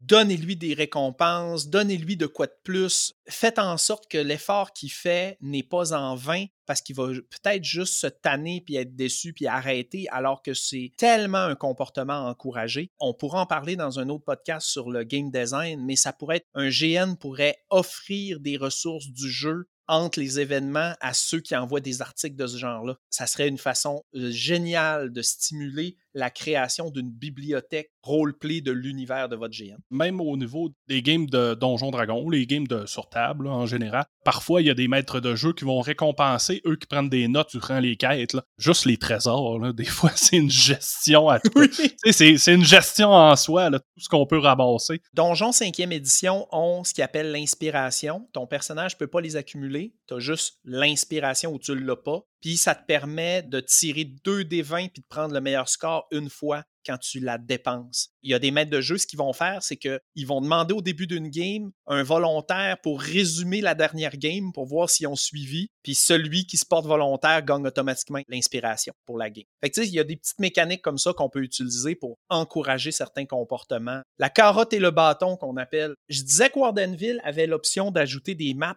Speaker 2: donnez-lui des récompenses, donnez-lui de quoi de plus. Faites en sorte que l'effort qu'il fait n'est pas en vain parce qu'il va peut-être juste se tanner puis être déçu puis arrêter alors que c'est tellement un comportement encouragé. Pourra en parler dans un autre podcast sur le game design, mais ça pourrait être un GN pourrait offrir des ressources du jeu entre les événements à ceux qui envoient des articles de ce genre-là. Ça serait une façon euh, géniale de stimuler la création d'une bibliothèque roleplay de l'univers de votre GN.
Speaker 1: Même au niveau des games de Donjon Dragon, les games de sur table en général, parfois il y a des maîtres de jeu qui vont récompenser eux qui prennent des notes durant les quêtes. Juste les trésors, des fois c'est une gestion à tout. C'est une gestion en soi, tout ce qu'on peut ramasser.
Speaker 2: Donjon 5e édition ont ce qu'ils appelle l'inspiration. Ton personnage ne peut pas les accumuler. Tu as juste l'inspiration où tu ne l'as pas. Puis ça te permet de tirer 2 des 20 puis de prendre le meilleur score une fois quand tu la dépenses. Il y a des maîtres de jeu, ce qu'ils vont faire, c'est qu'ils vont demander au début d'une game un volontaire pour résumer la dernière game pour voir s'ils ont suivi. Puis celui qui se porte volontaire gagne automatiquement l'inspiration pour la game. Fait que, il y a des petites mécaniques comme ça qu'on peut utiliser pour encourager certains comportements. La carotte et le bâton qu'on appelle. Je disais que Wardenville avait l'option d'ajouter des maps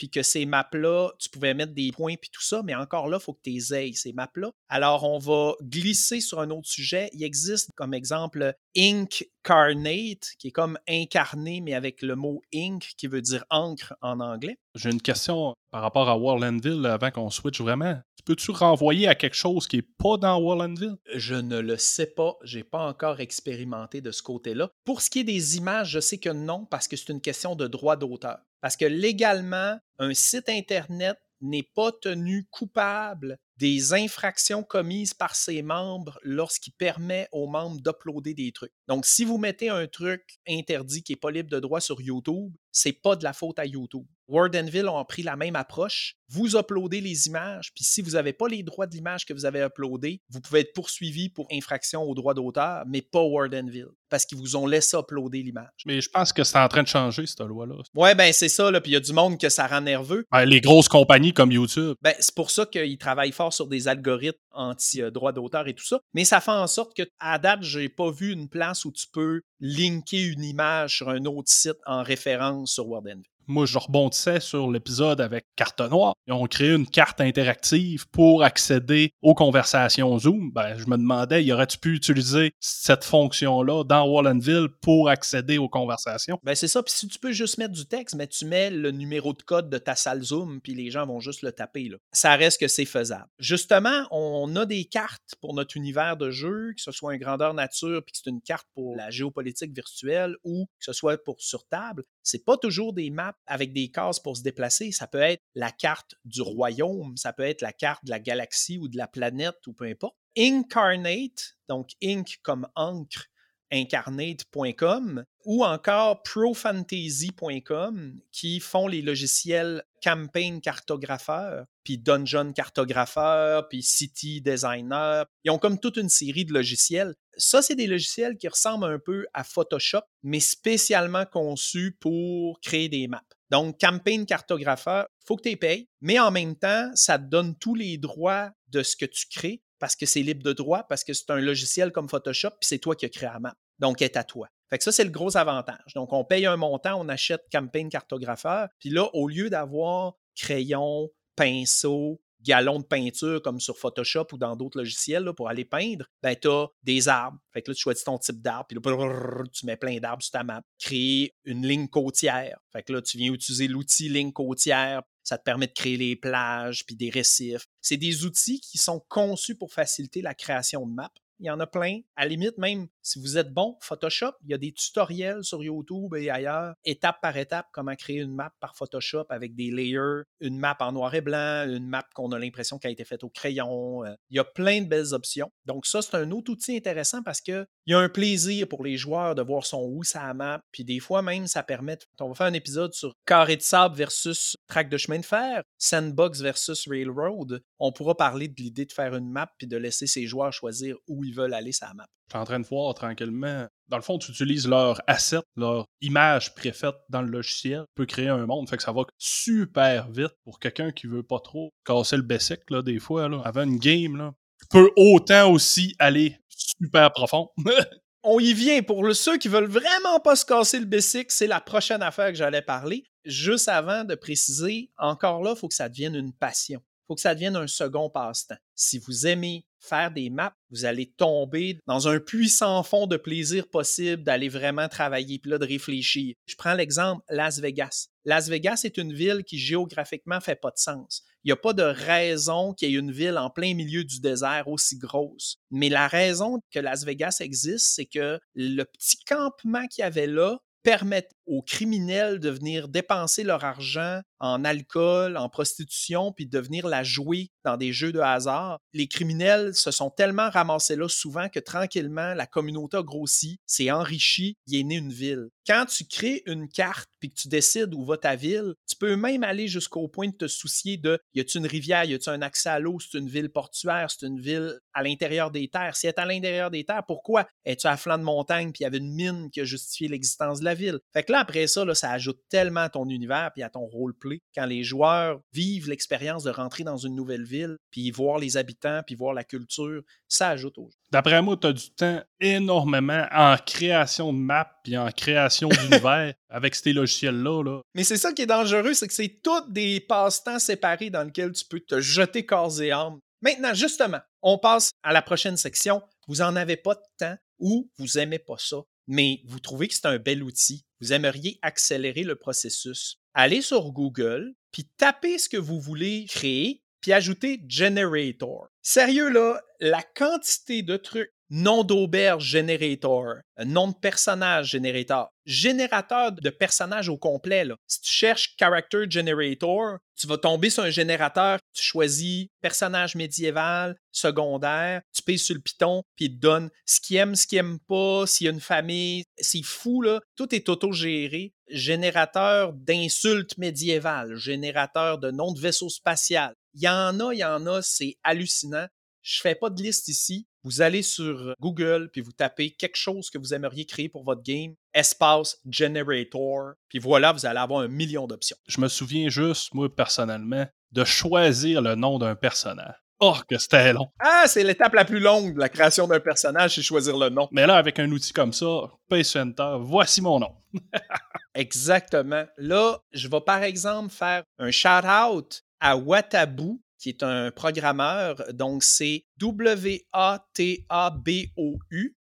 Speaker 2: puis que ces maps-là, tu pouvais mettre des points, puis tout ça, mais encore là, il faut que tu les aies, ces maps-là. Alors, on va glisser sur un autre sujet. Il existe comme exemple Incarnate, qui est comme incarné, mais avec le mot ink, qui veut dire encre en anglais.
Speaker 1: J'ai une question par rapport à Warlandville avant qu'on switch vraiment. Peux-tu renvoyer à quelque chose qui n'est pas dans Warlandville?
Speaker 2: Je ne le sais pas. J'ai pas encore expérimenté de ce côté-là. Pour ce qui est des images, je sais que non, parce que c'est une question de droit d'auteur. Parce que légalement, un site Internet n'est pas tenu coupable des infractions commises par ses membres lorsqu'il permet aux membres d'uploader des trucs. Donc, si vous mettez un truc interdit qui n'est pas libre de droit sur YouTube, c'est pas de la faute à YouTube. Wardenville ont pris la même approche. Vous uploadez les images, puis si vous n'avez pas les droits de l'image que vous avez uploadé, vous pouvez être poursuivi pour infraction aux droits d'auteur, mais pas Wardenville, parce qu'ils vous ont laissé uploader l'image.
Speaker 1: Mais je pense que c'est en train de changer, cette loi-là.
Speaker 2: Ouais, ben c'est ça, là, puis il y a du monde que ça rend nerveux.
Speaker 1: Ben, les grosses compagnies comme YouTube.
Speaker 2: Ben, c'est pour ça qu'ils travaillent fort sur des algorithmes anti-droits d'auteur et tout ça, mais ça fait en sorte que, à date, j'ai pas vu une place où tu peux linker une image sur un autre site en référence sur Wardenville
Speaker 1: moi, je rebondissais sur l'épisode avec Carte Noire. Ils ont créé une carte interactive pour accéder aux conversations Zoom. Ben, je me demandais, y aurait-tu pu utiliser cette fonction-là dans Wallenville pour accéder aux conversations?
Speaker 2: Ben, c'est ça. Puis si tu peux juste mettre du texte, mais tu mets le numéro de code de ta salle Zoom, puis les gens vont juste le taper. Ça reste que c'est faisable. Justement, on a des cartes pour notre univers de jeu, que ce soit un grandeur nature, puis que c'est une carte pour la géopolitique virtuelle ou que ce soit pour sur table. C'est pas toujours des maps avec des cases pour se déplacer. Ça peut être la carte du royaume, ça peut être la carte de la galaxie ou de la planète ou peu importe. Incarnate, donc ink comme encre, incarnate.com ou encore profantasy.com qui font les logiciels Campaign Cartographeur, puis Dungeon Cartographeur, puis City Designer. Ils ont comme toute une série de logiciels. Ça, c'est des logiciels qui ressemblent un peu à Photoshop, mais spécialement conçus pour créer des maps. Donc, Campaign Cartographeur, faut que tu payes, mais en même temps, ça te donne tous les droits de ce que tu crées parce que c'est libre de droit, parce que c'est un logiciel comme Photoshop, puis c'est toi qui as créé la map. Donc, est à toi. Fait que ça, c'est le gros avantage. Donc, on paye un montant, on achète Campaign Cartographeur, puis là, au lieu d'avoir crayon, pinceau, galon de peinture comme sur Photoshop ou dans d'autres logiciels pour aller peindre, ben tu as des arbres. Fait que là, tu choisis ton type d'arbre, puis là, tu mets plein d'arbres sur ta map. Créer une ligne côtière. Fait que là, tu viens utiliser l'outil ligne côtière. Ça te permet de créer les plages, puis des récifs. C'est des outils qui sont conçus pour faciliter la création de maps. Il y en a plein. À la limite, même si vous êtes bon, Photoshop, il y a des tutoriels sur YouTube et ailleurs, étape par étape, comment créer une map par Photoshop avec des layers, une map en noir et blanc, une map qu'on a l'impression qu'elle a été faite au crayon. Euh, il y a plein de belles options. Donc ça, c'est un autre outil intéressant parce qu'il y a un plaisir pour les joueurs de voir son où sa map. Puis des fois même, ça permet, on va faire un épisode sur carré de sable versus track de chemin de fer, sandbox versus railroad. On pourra parler de l'idée de faire une map puis de laisser ses joueurs choisir où ils veulent aller sa map.
Speaker 1: Je suis en train de voir tranquillement. Dans le fond, tu utilises leur asset, leur image préfaite dans le logiciel. Tu peux créer un monde. Fait que ça va super vite pour quelqu'un qui veut pas trop casser le basic, là, des fois, là, avant une game. Là. Tu peux autant aussi aller super profond.
Speaker 2: On y vient. Pour ceux qui veulent vraiment pas se casser le basic, c'est la prochaine affaire que j'allais parler. Juste avant de préciser, encore là, il faut que ça devienne une passion. Il faut que ça devienne un second passe-temps. Si vous aimez faire des maps, vous allez tomber dans un puissant fond de plaisir possible d'aller vraiment travailler, puis là, de réfléchir. Je prends l'exemple Las Vegas. Las Vegas est une ville qui géographiquement fait pas de sens. Il n'y a pas de raison qu'il y ait une ville en plein milieu du désert aussi grosse. Mais la raison que Las Vegas existe, c'est que le petit campement qu'il y avait là permettent aux criminels de venir dépenser leur argent en alcool, en prostitution, puis de venir la jouer dans des jeux de hasard. Les criminels se sont tellement ramassés là souvent que tranquillement, la communauté a grossi, s'est enrichie, il est né une ville. Quand tu crées une carte puis que tu décides où va ta ville, tu peux même aller jusqu'au point de te soucier de y a-t-il une rivière, y a-t-il un accès à l'eau, c'est une ville portuaire, c'est une ville à l'intérieur des terres. Si elle est à l'intérieur des terres, pourquoi? Es-tu à flanc de montagne puis il y avait une mine qui a justifié l'existence de la ville? Fait que là, après ça, là, ça ajoute tellement à ton univers puis à ton roleplay. Quand les joueurs vivent l'expérience de rentrer dans une nouvelle ville, puis voir les habitants, puis voir la culture, ça ajoute au jeu.
Speaker 1: D'après moi, tu as du temps énormément en création de maps puis en création d'univers avec ces logiciels-là. Là.
Speaker 2: Mais c'est ça qui est dangereux, c'est que c'est tous des passe-temps séparés dans lesquels tu peux te jeter corps et âme. Maintenant, justement, on passe à la prochaine section. Vous n'en avez pas de temps ou vous n'aimez pas ça, mais vous trouvez que c'est un bel outil. Vous aimeriez accélérer le processus. Allez sur Google, puis tapez ce que vous voulez créer, puis ajoutez Generator. Sérieux, là, la quantité de trucs nom d'auberge generator, nom de personnage generator, générateur de personnages au complet. Là. Si tu cherches character generator, tu vas tomber sur un générateur, tu choisis personnage médiéval, secondaire, tu payes sur le piton, puis il te donne ce qu'il aime, ce qu'il aime pas, s'il y a une famille. C'est fou, là. Tout est autogéré. Générateur d'insultes médiévales, générateur de noms de vaisseaux spatial. Il y en a, il y en a, c'est hallucinant. Je fais pas de liste ici. Vous allez sur Google puis vous tapez quelque chose que vous aimeriez créer pour votre game, espace generator, puis voilà, vous allez avoir un million d'options.
Speaker 1: Je me souviens juste, moi personnellement, de choisir le nom d'un personnage. Oh, que c'était long.
Speaker 2: Ah, c'est l'étape la plus longue de la création d'un personnage, c'est choisir le nom.
Speaker 1: Mais là, avec un outil comme ça, Pace Center, voici mon nom.
Speaker 2: Exactement. Là, je vais par exemple faire un shout-out à Watabu, qui est un programmeur. Donc, c'est W-A-T-A-B-O-U,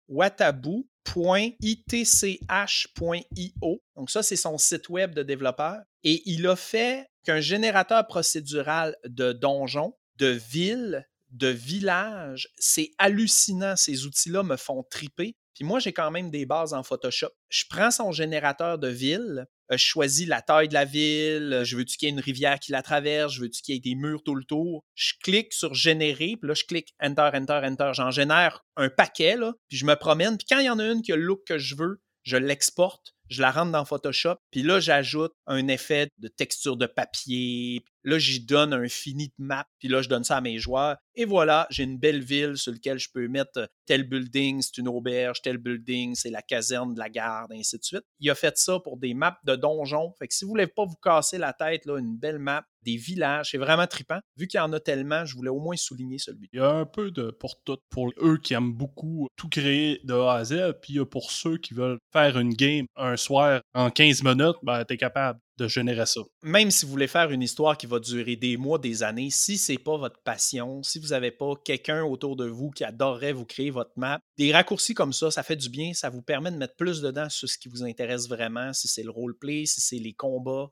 Speaker 2: watabu.itch.io. Donc, ça, c'est son site web de développeur. Et il a fait qu'un générateur procédural de donjons, de villes, de villages, c'est hallucinant. Ces outils-là me font triper. Puis moi, j'ai quand même des bases en Photoshop. Je prends son générateur de ville, euh, je choisis la taille de la ville, euh, je veux-tu qu'il y ait une rivière qui la traverse, je veux-tu qu'il y ait des murs tout le tour. Je clique sur générer, puis là, je clique Enter, Enter, Enter. J'en génère un paquet, là, puis je me promène. Puis quand il y en a une qui a le look que je veux, je l'exporte, je la rentre dans Photoshop, puis là, j'ajoute un effet de texture de papier. Là, j'y donne un fini de map, puis là, je donne ça à mes joueurs. Et voilà, j'ai une belle ville sur laquelle je peux mettre tel building, c'est une auberge, tel building, c'est la caserne de la garde, et ainsi de suite. Il a fait ça pour des maps de donjons. Fait que si vous voulez pas vous casser la tête, là, une belle map, des villages, c'est vraiment trippant. Vu qu'il y en a tellement, je voulais au moins souligner celui.
Speaker 1: Il y a un peu de pour tout. Pour eux qui aiment beaucoup tout créer de A à Z, puis pour ceux qui veulent faire une game un soir en 15 minutes, ben, t'es capable de générer ça.
Speaker 2: Même si vous voulez faire une histoire qui va durer des mois, des années, si c'est pas votre passion, si vous n'avez pas quelqu'un autour de vous qui adorerait vous créer votre map, des raccourcis comme ça, ça fait du bien, ça vous permet de mettre plus dedans sur ce qui vous intéresse vraiment, si c'est le roleplay, si c'est les combats.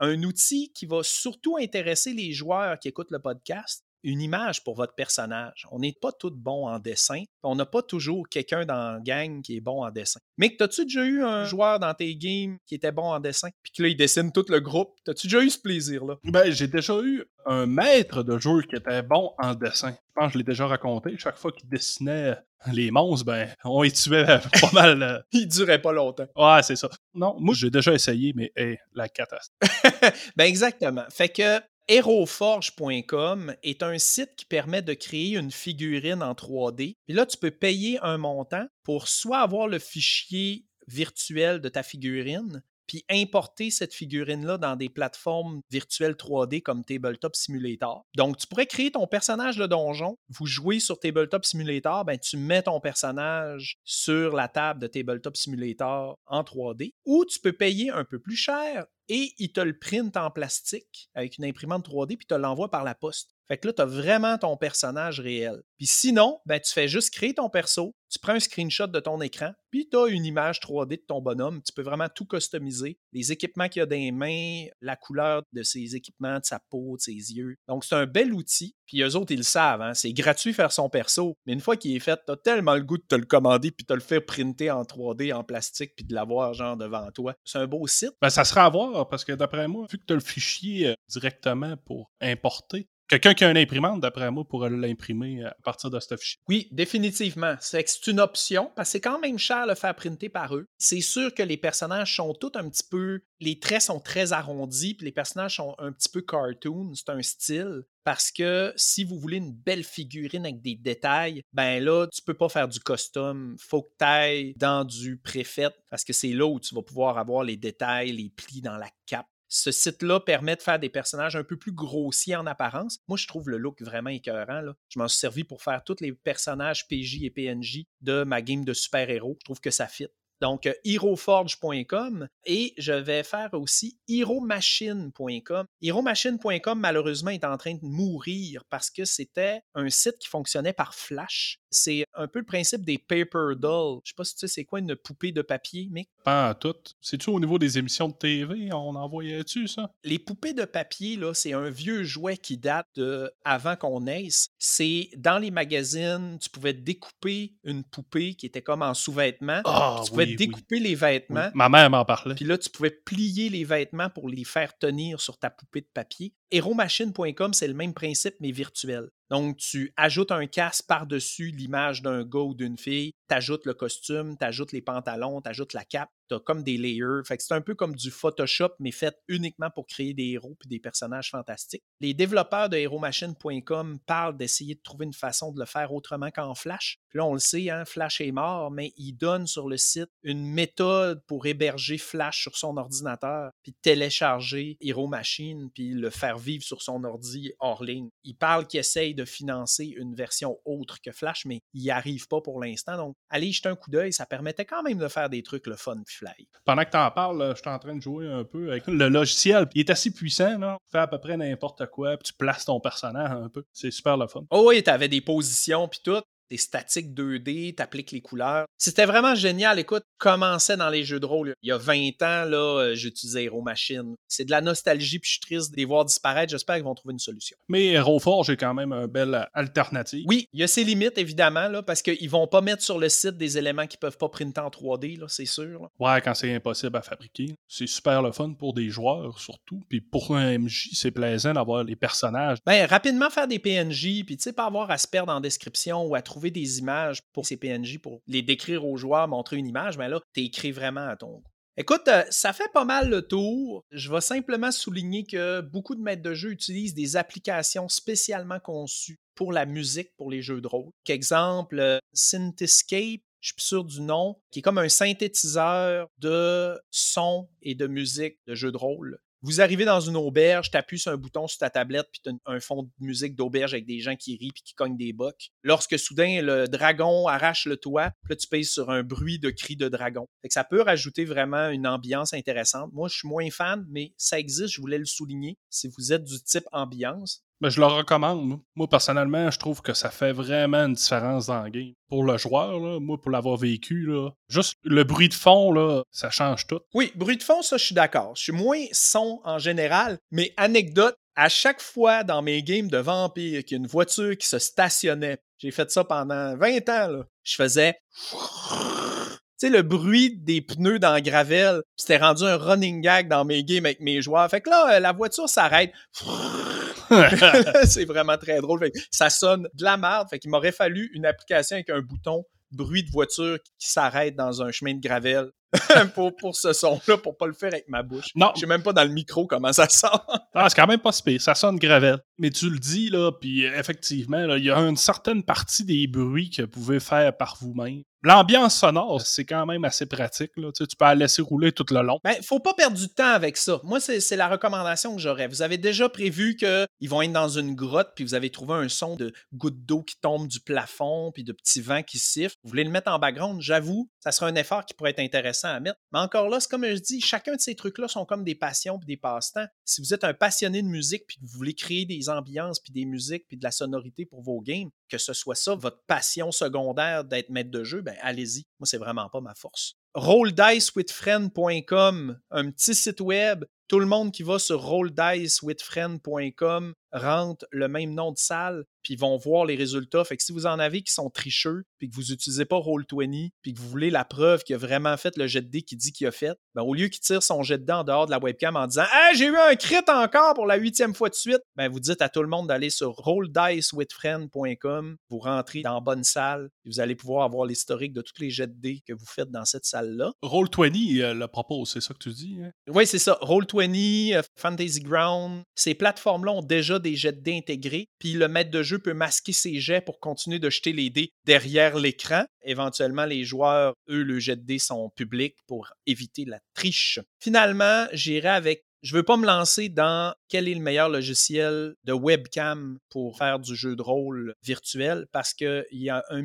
Speaker 2: Un outil qui va surtout intéresser les joueurs qui écoutent le podcast, une image pour votre personnage. On n'est pas tous bons en dessin. On n'a pas toujours quelqu'un dans la gang qui est bon en dessin. Mais as-tu déjà eu un joueur dans tes games qui était bon en dessin, puis que là, il dessine tout le groupe? As-tu déjà eu ce plaisir-là?
Speaker 1: Ben, j'ai déjà eu un maître de jeu qui était bon en dessin. Je pense que je l'ai déjà raconté. Chaque fois qu'il dessinait les monstres, ben, on les tuait pas mal. Euh.
Speaker 2: il durait pas longtemps.
Speaker 1: Ouais, c'est ça. Non, moi, j'ai déjà essayé, mais la catastrophe.
Speaker 2: ben, exactement. Fait que HeroForge.com est un site qui permet de créer une figurine en 3D. Puis là, tu peux payer un montant pour soit avoir le fichier virtuel de ta figurine, puis importer cette figurine-là dans des plateformes virtuelles 3D comme Tabletop Simulator. Donc, tu pourrais créer ton personnage de donjon, vous jouez sur Tabletop Simulator, ben, tu mets ton personnage sur la table de Tabletop Simulator en 3D, ou tu peux payer un peu plus cher et il te le print en plastique avec une imprimante 3D puis te l'envoie par la poste. Fait que là, tu as vraiment ton personnage réel. Puis sinon, ben, tu fais juste créer ton perso, tu prends un screenshot de ton écran, puis tu as une image 3D de ton bonhomme. Tu peux vraiment tout customiser. Les équipements qu'il a dans les mains, la couleur de ses équipements, de sa peau, de ses yeux. Donc, c'est un bel outil. Puis eux autres, ils le savent. Hein? C'est gratuit faire son perso. Mais une fois qu'il est fait, tu as tellement le goût de te le commander, puis de le faire printer en 3D, en plastique, puis de l'avoir genre devant toi. C'est un beau site.
Speaker 1: Ben, ça sera à voir, parce que d'après moi, vu que tu as le fichier euh, directement pour importer, Quelqu'un qui a une imprimante, d'après moi, pourrait l'imprimer à partir de ce fichier.
Speaker 2: Oui, définitivement. C'est une option parce que c'est quand même cher le faire printer par eux. C'est sûr que les personnages sont tous un petit peu. Les traits sont très arrondis, puis les personnages sont un petit peu cartoon. C'est un style. Parce que si vous voulez une belle figurine avec des détails, ben là, tu peux pas faire du custom. Faut que tu ailles dans du préfet parce que c'est là où tu vas pouvoir avoir les détails, les plis dans la cape ce site-là permet de faire des personnages un peu plus grossiers en apparence. Moi, je trouve le look vraiment écœurant. Je m'en suis servi pour faire tous les personnages PJ et PNJ de ma game de super-héros. Je trouve que ça fit. Donc, euh, heroforge.com et je vais faire aussi heromachine.com. Heromachine.com, malheureusement, est en train de mourir parce que c'était un site qui fonctionnait par Flash. C'est un peu le principe des paper dolls. Je sais pas si tu sais c'est quoi une poupée de papier, mais
Speaker 1: Pas tout. C'est-tu au niveau des émissions de TV? On envoyait-tu ça?
Speaker 2: Les poupées de papier, là, c'est un vieux jouet qui date de avant qu'on naisse. C'est dans les magazines, tu pouvais découper une poupée qui était comme en sous-vêtements.
Speaker 1: Ah,
Speaker 2: tu pouvais
Speaker 1: oui, oui.
Speaker 2: découper les vêtements.
Speaker 1: Ma mère m'en parlait.
Speaker 2: Puis là, tu pouvais plier les vêtements pour les faire tenir sur ta poupée de papier. Heromachine.com, c'est le même principe, mais virtuel. Donc, tu ajoutes un casque par-dessus l'image d'un gars ou d'une fille, tu ajoutes le costume, tu ajoutes les pantalons, tu ajoutes la cape, tu as comme des layers. Fait que c'est un peu comme du Photoshop, mais fait uniquement pour créer des héros et des personnages fantastiques. Les développeurs de HeroMachine.com parlent d'essayer de trouver une façon de le faire autrement qu'en Flash. Puis là, on le sait, hein, Flash est mort, mais ils donnent sur le site une méthode pour héberger Flash sur son ordinateur, puis télécharger Hero Machine, puis le faire vivre sur son ordi hors ligne. Ils parlent qu'ils essayent de financer une version autre que Flash, mais ils n'y arrivent pas pour l'instant. Donc, allez jeter un coup d'œil, ça permettait quand même de faire des trucs le fun puis fly.
Speaker 1: Pendant que t'en parles, là, je suis en train de jouer un peu avec le logiciel. Il est assez puissant, là. Tu fais à peu près n'importe quoi, puis tu places ton personnage un peu. C'est super le fun.
Speaker 2: Oh oui, t'avais des positions puis tout. Des statiques 2D, t'appliques les couleurs. C'était vraiment génial. Écoute, commençais dans les jeux de rôle. Il y a 20 ans, là, euh, j'utilisais Hero Machine. C'est de la nostalgie, puis je suis triste de les voir disparaître. J'espère qu'ils vont trouver une solution.
Speaker 1: Mais HeroForge est quand même une belle alternative.
Speaker 2: Oui, il y a ses limites, évidemment, là, parce qu'ils vont pas mettre sur le site des éléments qui peuvent pas printer en 3D, là, c'est sûr. là.
Speaker 1: Ouais, quand c'est impossible à fabriquer. C'est super le fun pour des joueurs, surtout. Puis pour un MJ, c'est plaisant d'avoir les personnages.
Speaker 2: Ben, rapidement faire des PNJ, puis tu sais, pas avoir à se perdre en description ou à trouver des images pour ces PNJ, pour les décrire aux joueurs, montrer une image, mais là, tu écrit vraiment à ton goût. Écoute, euh, ça fait pas mal le tour. Je vais simplement souligner que beaucoup de maîtres de jeu utilisent des applications spécialement conçues pour la musique, pour les jeux de rôle. Exemple, euh, Synthescape, je suis sûr du nom, qui est comme un synthétiseur de son et de musique de jeux de rôle. Vous arrivez dans une auberge, tu appuies sur un bouton sur ta tablette, puis tu as un fond de musique d'auberge avec des gens qui rient puis qui cognent des bocs. Lorsque soudain le dragon arrache le toit, puis là tu payes sur un bruit de cri de dragon. Fait ça peut rajouter vraiment une ambiance intéressante. Moi, je suis moins fan, mais ça existe, je voulais le souligner. Si vous êtes du type ambiance,
Speaker 1: Ben, je le recommande. Moi. Personnellement, je trouve que ça fait vraiment une différence dans le game. Pour le joueur, là, moi, pour l'avoir vécu, là, juste le bruit de fond, ça change tout.
Speaker 2: Oui, bruit de fond, ça, je suis d'accord. Je suis moins son en général, mais anecdote, à chaque fois dans mes games de vampires qu'il y a une voiture qui se stationnait, j'ai fait ça pendant 20 ans, je faisais. Tu sais, le bruit des pneus dans gravel, c'était rendu un running gag dans mes games avec mes joueurs. Fait que là, euh, la voiture s'arrête. c'est vraiment très drôle. Ça sonne de la merde. Fait qu'il m'aurait fallu une application avec un bouton bruit de voiture qui s'arrête dans un chemin de gravel pour, pour ce son-là, pour pas le faire avec ma bouche.
Speaker 1: Non.
Speaker 2: Je sais même pas dans le micro comment ça sort.
Speaker 1: Ah, c'est quand même pas pire. Ça sonne gravel. Mais tu le dis, là, puis euh, effectivement, là, il y a une certaine partie des bruits que vous pouvez faire par vous-même. L'ambiance sonore, c'est quand même assez pratique. Là. Tu, sais, tu peux la laisser rouler tout le long.
Speaker 2: Ben, faut pas perdre du temps avec ça. Moi, c'est c'est la recommandation que j'aurais. Vous avez déjà prévu qu'ils vont être dans une grotte, puis vous avez trouvé un son de gouttes d'eau qui tombent du plafond, puis de petits vents qui sifflent. Vous voulez le mettre en background, j'avoue, ça serait un effort qui pourrait être intéressant. À mettre. Mais encore là, c'est comme je dis, chacun de ces trucs-là sont comme des passions puis des passe-temps. Si vous êtes un passionné de musique puis que vous voulez créer des ambiances puis des musiques puis de la sonorité pour vos games, que ce soit ça votre passion secondaire d'être maître de jeu, ben allez-y. Moi, c'est vraiment pas ma force rolldicewithfriend.com, un petit site web. Tout le monde qui va sur rolldicewithfriend.com rentre le même nom de salle, puis ils vont voir les résultats. Fait que si vous en avez qui sont tricheux, puis que vous n'utilisez pas Roll20, puis que vous voulez la preuve qu'il a vraiment fait le jet de dés qu'il dit qu'il a fait, ben au lieu qu'il tire son jet de en dehors de la webcam en disant Hey, j'ai eu un crit encore pour la huitième fois de suite, ben vous dites à tout le monde d'aller sur rolldicewithfriend.com, vous rentrez dans bonne salle, et vous allez pouvoir avoir l'historique de tous les jets de dés que vous faites dans cette salle-là.
Speaker 1: Roll20 euh, le propose, c'est ça que tu dis? Hein?
Speaker 2: Oui, c'est ça. Roll20, euh, Fantasy Ground, ces plateformes-là ont déjà des jets de dés intégrés, puis le maître de jeu peut masquer ses jets pour continuer de jeter les dés derrière l'écran. Éventuellement, les joueurs, eux, le jet de dés sont publics pour éviter la triche. Finalement, j'irai avec je veux pas me lancer dans quel est le meilleur logiciel de webcam pour faire du jeu de rôle virtuel parce qu'il y a 1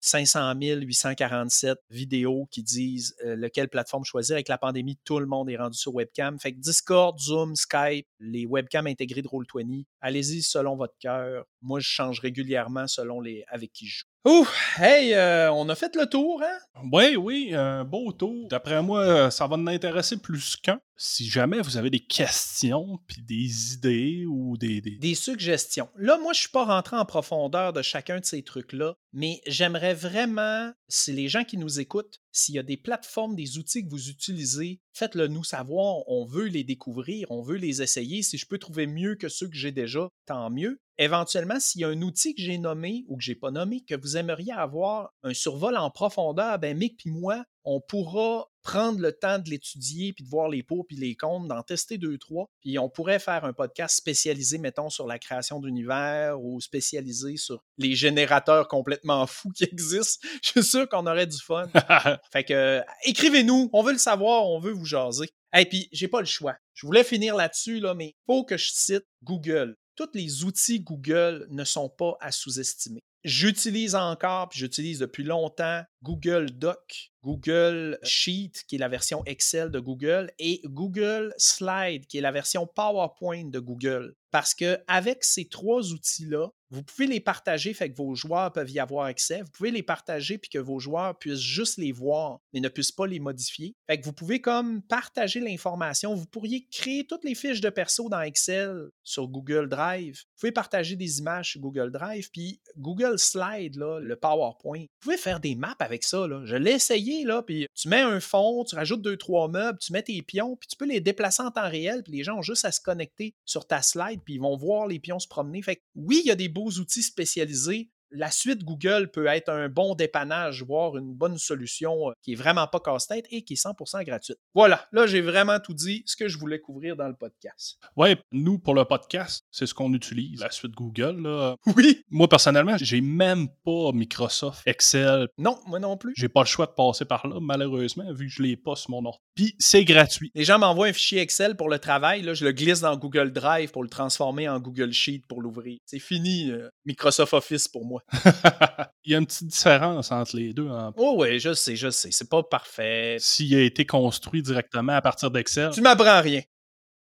Speaker 2: 500 847 vidéos qui disent euh, lequel plateforme choisir. Avec la pandémie, tout le monde est rendu sur webcam. Fait que Discord, Zoom, Skype, les webcams intégrés de Roll20, allez-y selon votre cœur. Moi, je change régulièrement selon les avec qui je joue. Ouh, hey, euh, on a fait le tour, hein?
Speaker 1: Oui, oui, un beau tour. D'après moi, ça va nous intéresser plus qu'un. Si jamais vous avez des questions, puis des idées ou des,
Speaker 2: des... suggestions. Là, moi, je suis pas rentré en profondeur de chacun de ces trucs-là, mais j'aimerais vraiment, si les gens qui nous écoutent, s'il y a des plateformes, des outils que vous utilisez, faites-le nous savoir. On veut les découvrir, on veut les essayer. Si je peux trouver mieux que ceux que j'ai déjà, tant mieux. Éventuellement, s'il y a un outil que j'ai nommé ou que j'ai pas nommé, que vous aimeriez avoir un survol en profondeur, ben Mick puis moi, on pourra prendre le temps de l'étudier, puis de voir les pots, puis les comptes, d'en tester deux, trois. Puis on pourrait faire un podcast spécialisé, mettons, sur la création d'univers ou spécialisé sur les générateurs complètement fous qui existent. Je suis sûr qu'on aurait du fun. fait que écrivez-nous, on veut le savoir, on veut vous jaser. Et puis, j'ai pas le choix. Je voulais finir là-dessus, là, mais faut que je cite Google tous les outils Google ne sont pas à sous-estimer. J'utilise encore, puis j'utilise depuis longtemps Google Doc, Google Sheet, qui est la version Excel de Google, et Google Slide, qui est la version PowerPoint de Google. Parce qu'avec ces trois outils-là, vous pouvez les partager, fait que vos joueurs peuvent y avoir accès. Vous pouvez les partager puis que vos joueurs puissent juste les voir, mais ne puissent pas les modifier. Fait que vous pouvez comme partager l'information. Vous pourriez créer toutes les fiches de perso dans Excel sur Google Drive. Vous pouvez partager des images sur Google Drive. Puis Google Slide, là, le PowerPoint, vous pouvez faire des maps avec ça. Là. Je l'ai essayé, puis tu mets un fond, tu rajoutes deux, trois meubles, tu mets tes pions, puis tu peux les déplacer en temps réel, puis les gens ont juste à se connecter sur ta slide, puis ils vont voir les pions se promener. Fait que oui, il y a des beaux outils spécialisés la suite Google peut être un bon dépannage, voire une bonne solution euh, qui est vraiment pas casse-tête et qui est 100% gratuite. Voilà, là j'ai vraiment tout dit ce que je voulais couvrir dans le podcast.
Speaker 1: Ouais, nous pour le podcast, c'est ce qu'on utilise, la suite Google. Là.
Speaker 2: Oui.
Speaker 1: Moi personnellement, j'ai même pas Microsoft Excel.
Speaker 2: Non, moi non plus.
Speaker 1: J'ai pas le choix de passer par là, malheureusement, vu que je l'ai pas sur mon ordre. Puis c'est gratuit.
Speaker 2: Les gens m'envoient un fichier Excel pour le travail, là, je le glisse dans Google Drive pour le transformer en Google Sheet pour l'ouvrir. C'est fini, euh, Microsoft Office pour moi.
Speaker 1: Il y a une petite différence entre les deux. Hein.
Speaker 2: Oh oui, je sais, je sais. C'est pas parfait.
Speaker 1: S'il a été construit directement à partir d'Excel.
Speaker 2: Tu m'apprends rien.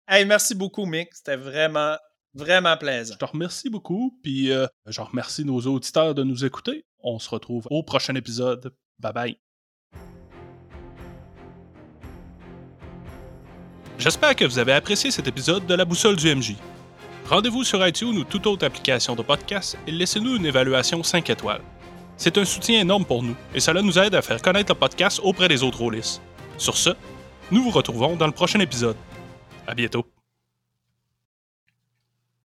Speaker 2: Hey, merci beaucoup, Mick. C'était vraiment, vraiment plaisant.
Speaker 1: Je te remercie beaucoup. Puis euh, je remercie nos auditeurs de nous écouter. On se retrouve au prochain épisode. Bye bye. J'espère que vous avez apprécié cet épisode de La Boussole du MJ. Rendez-vous sur iTunes ou toute autre application de podcast et laissez-nous une évaluation 5 étoiles. C'est un soutien énorme pour nous et cela nous aide à faire connaître le podcast auprès des autres rôlistes. Sur ce, nous vous retrouvons dans le prochain épisode. À bientôt.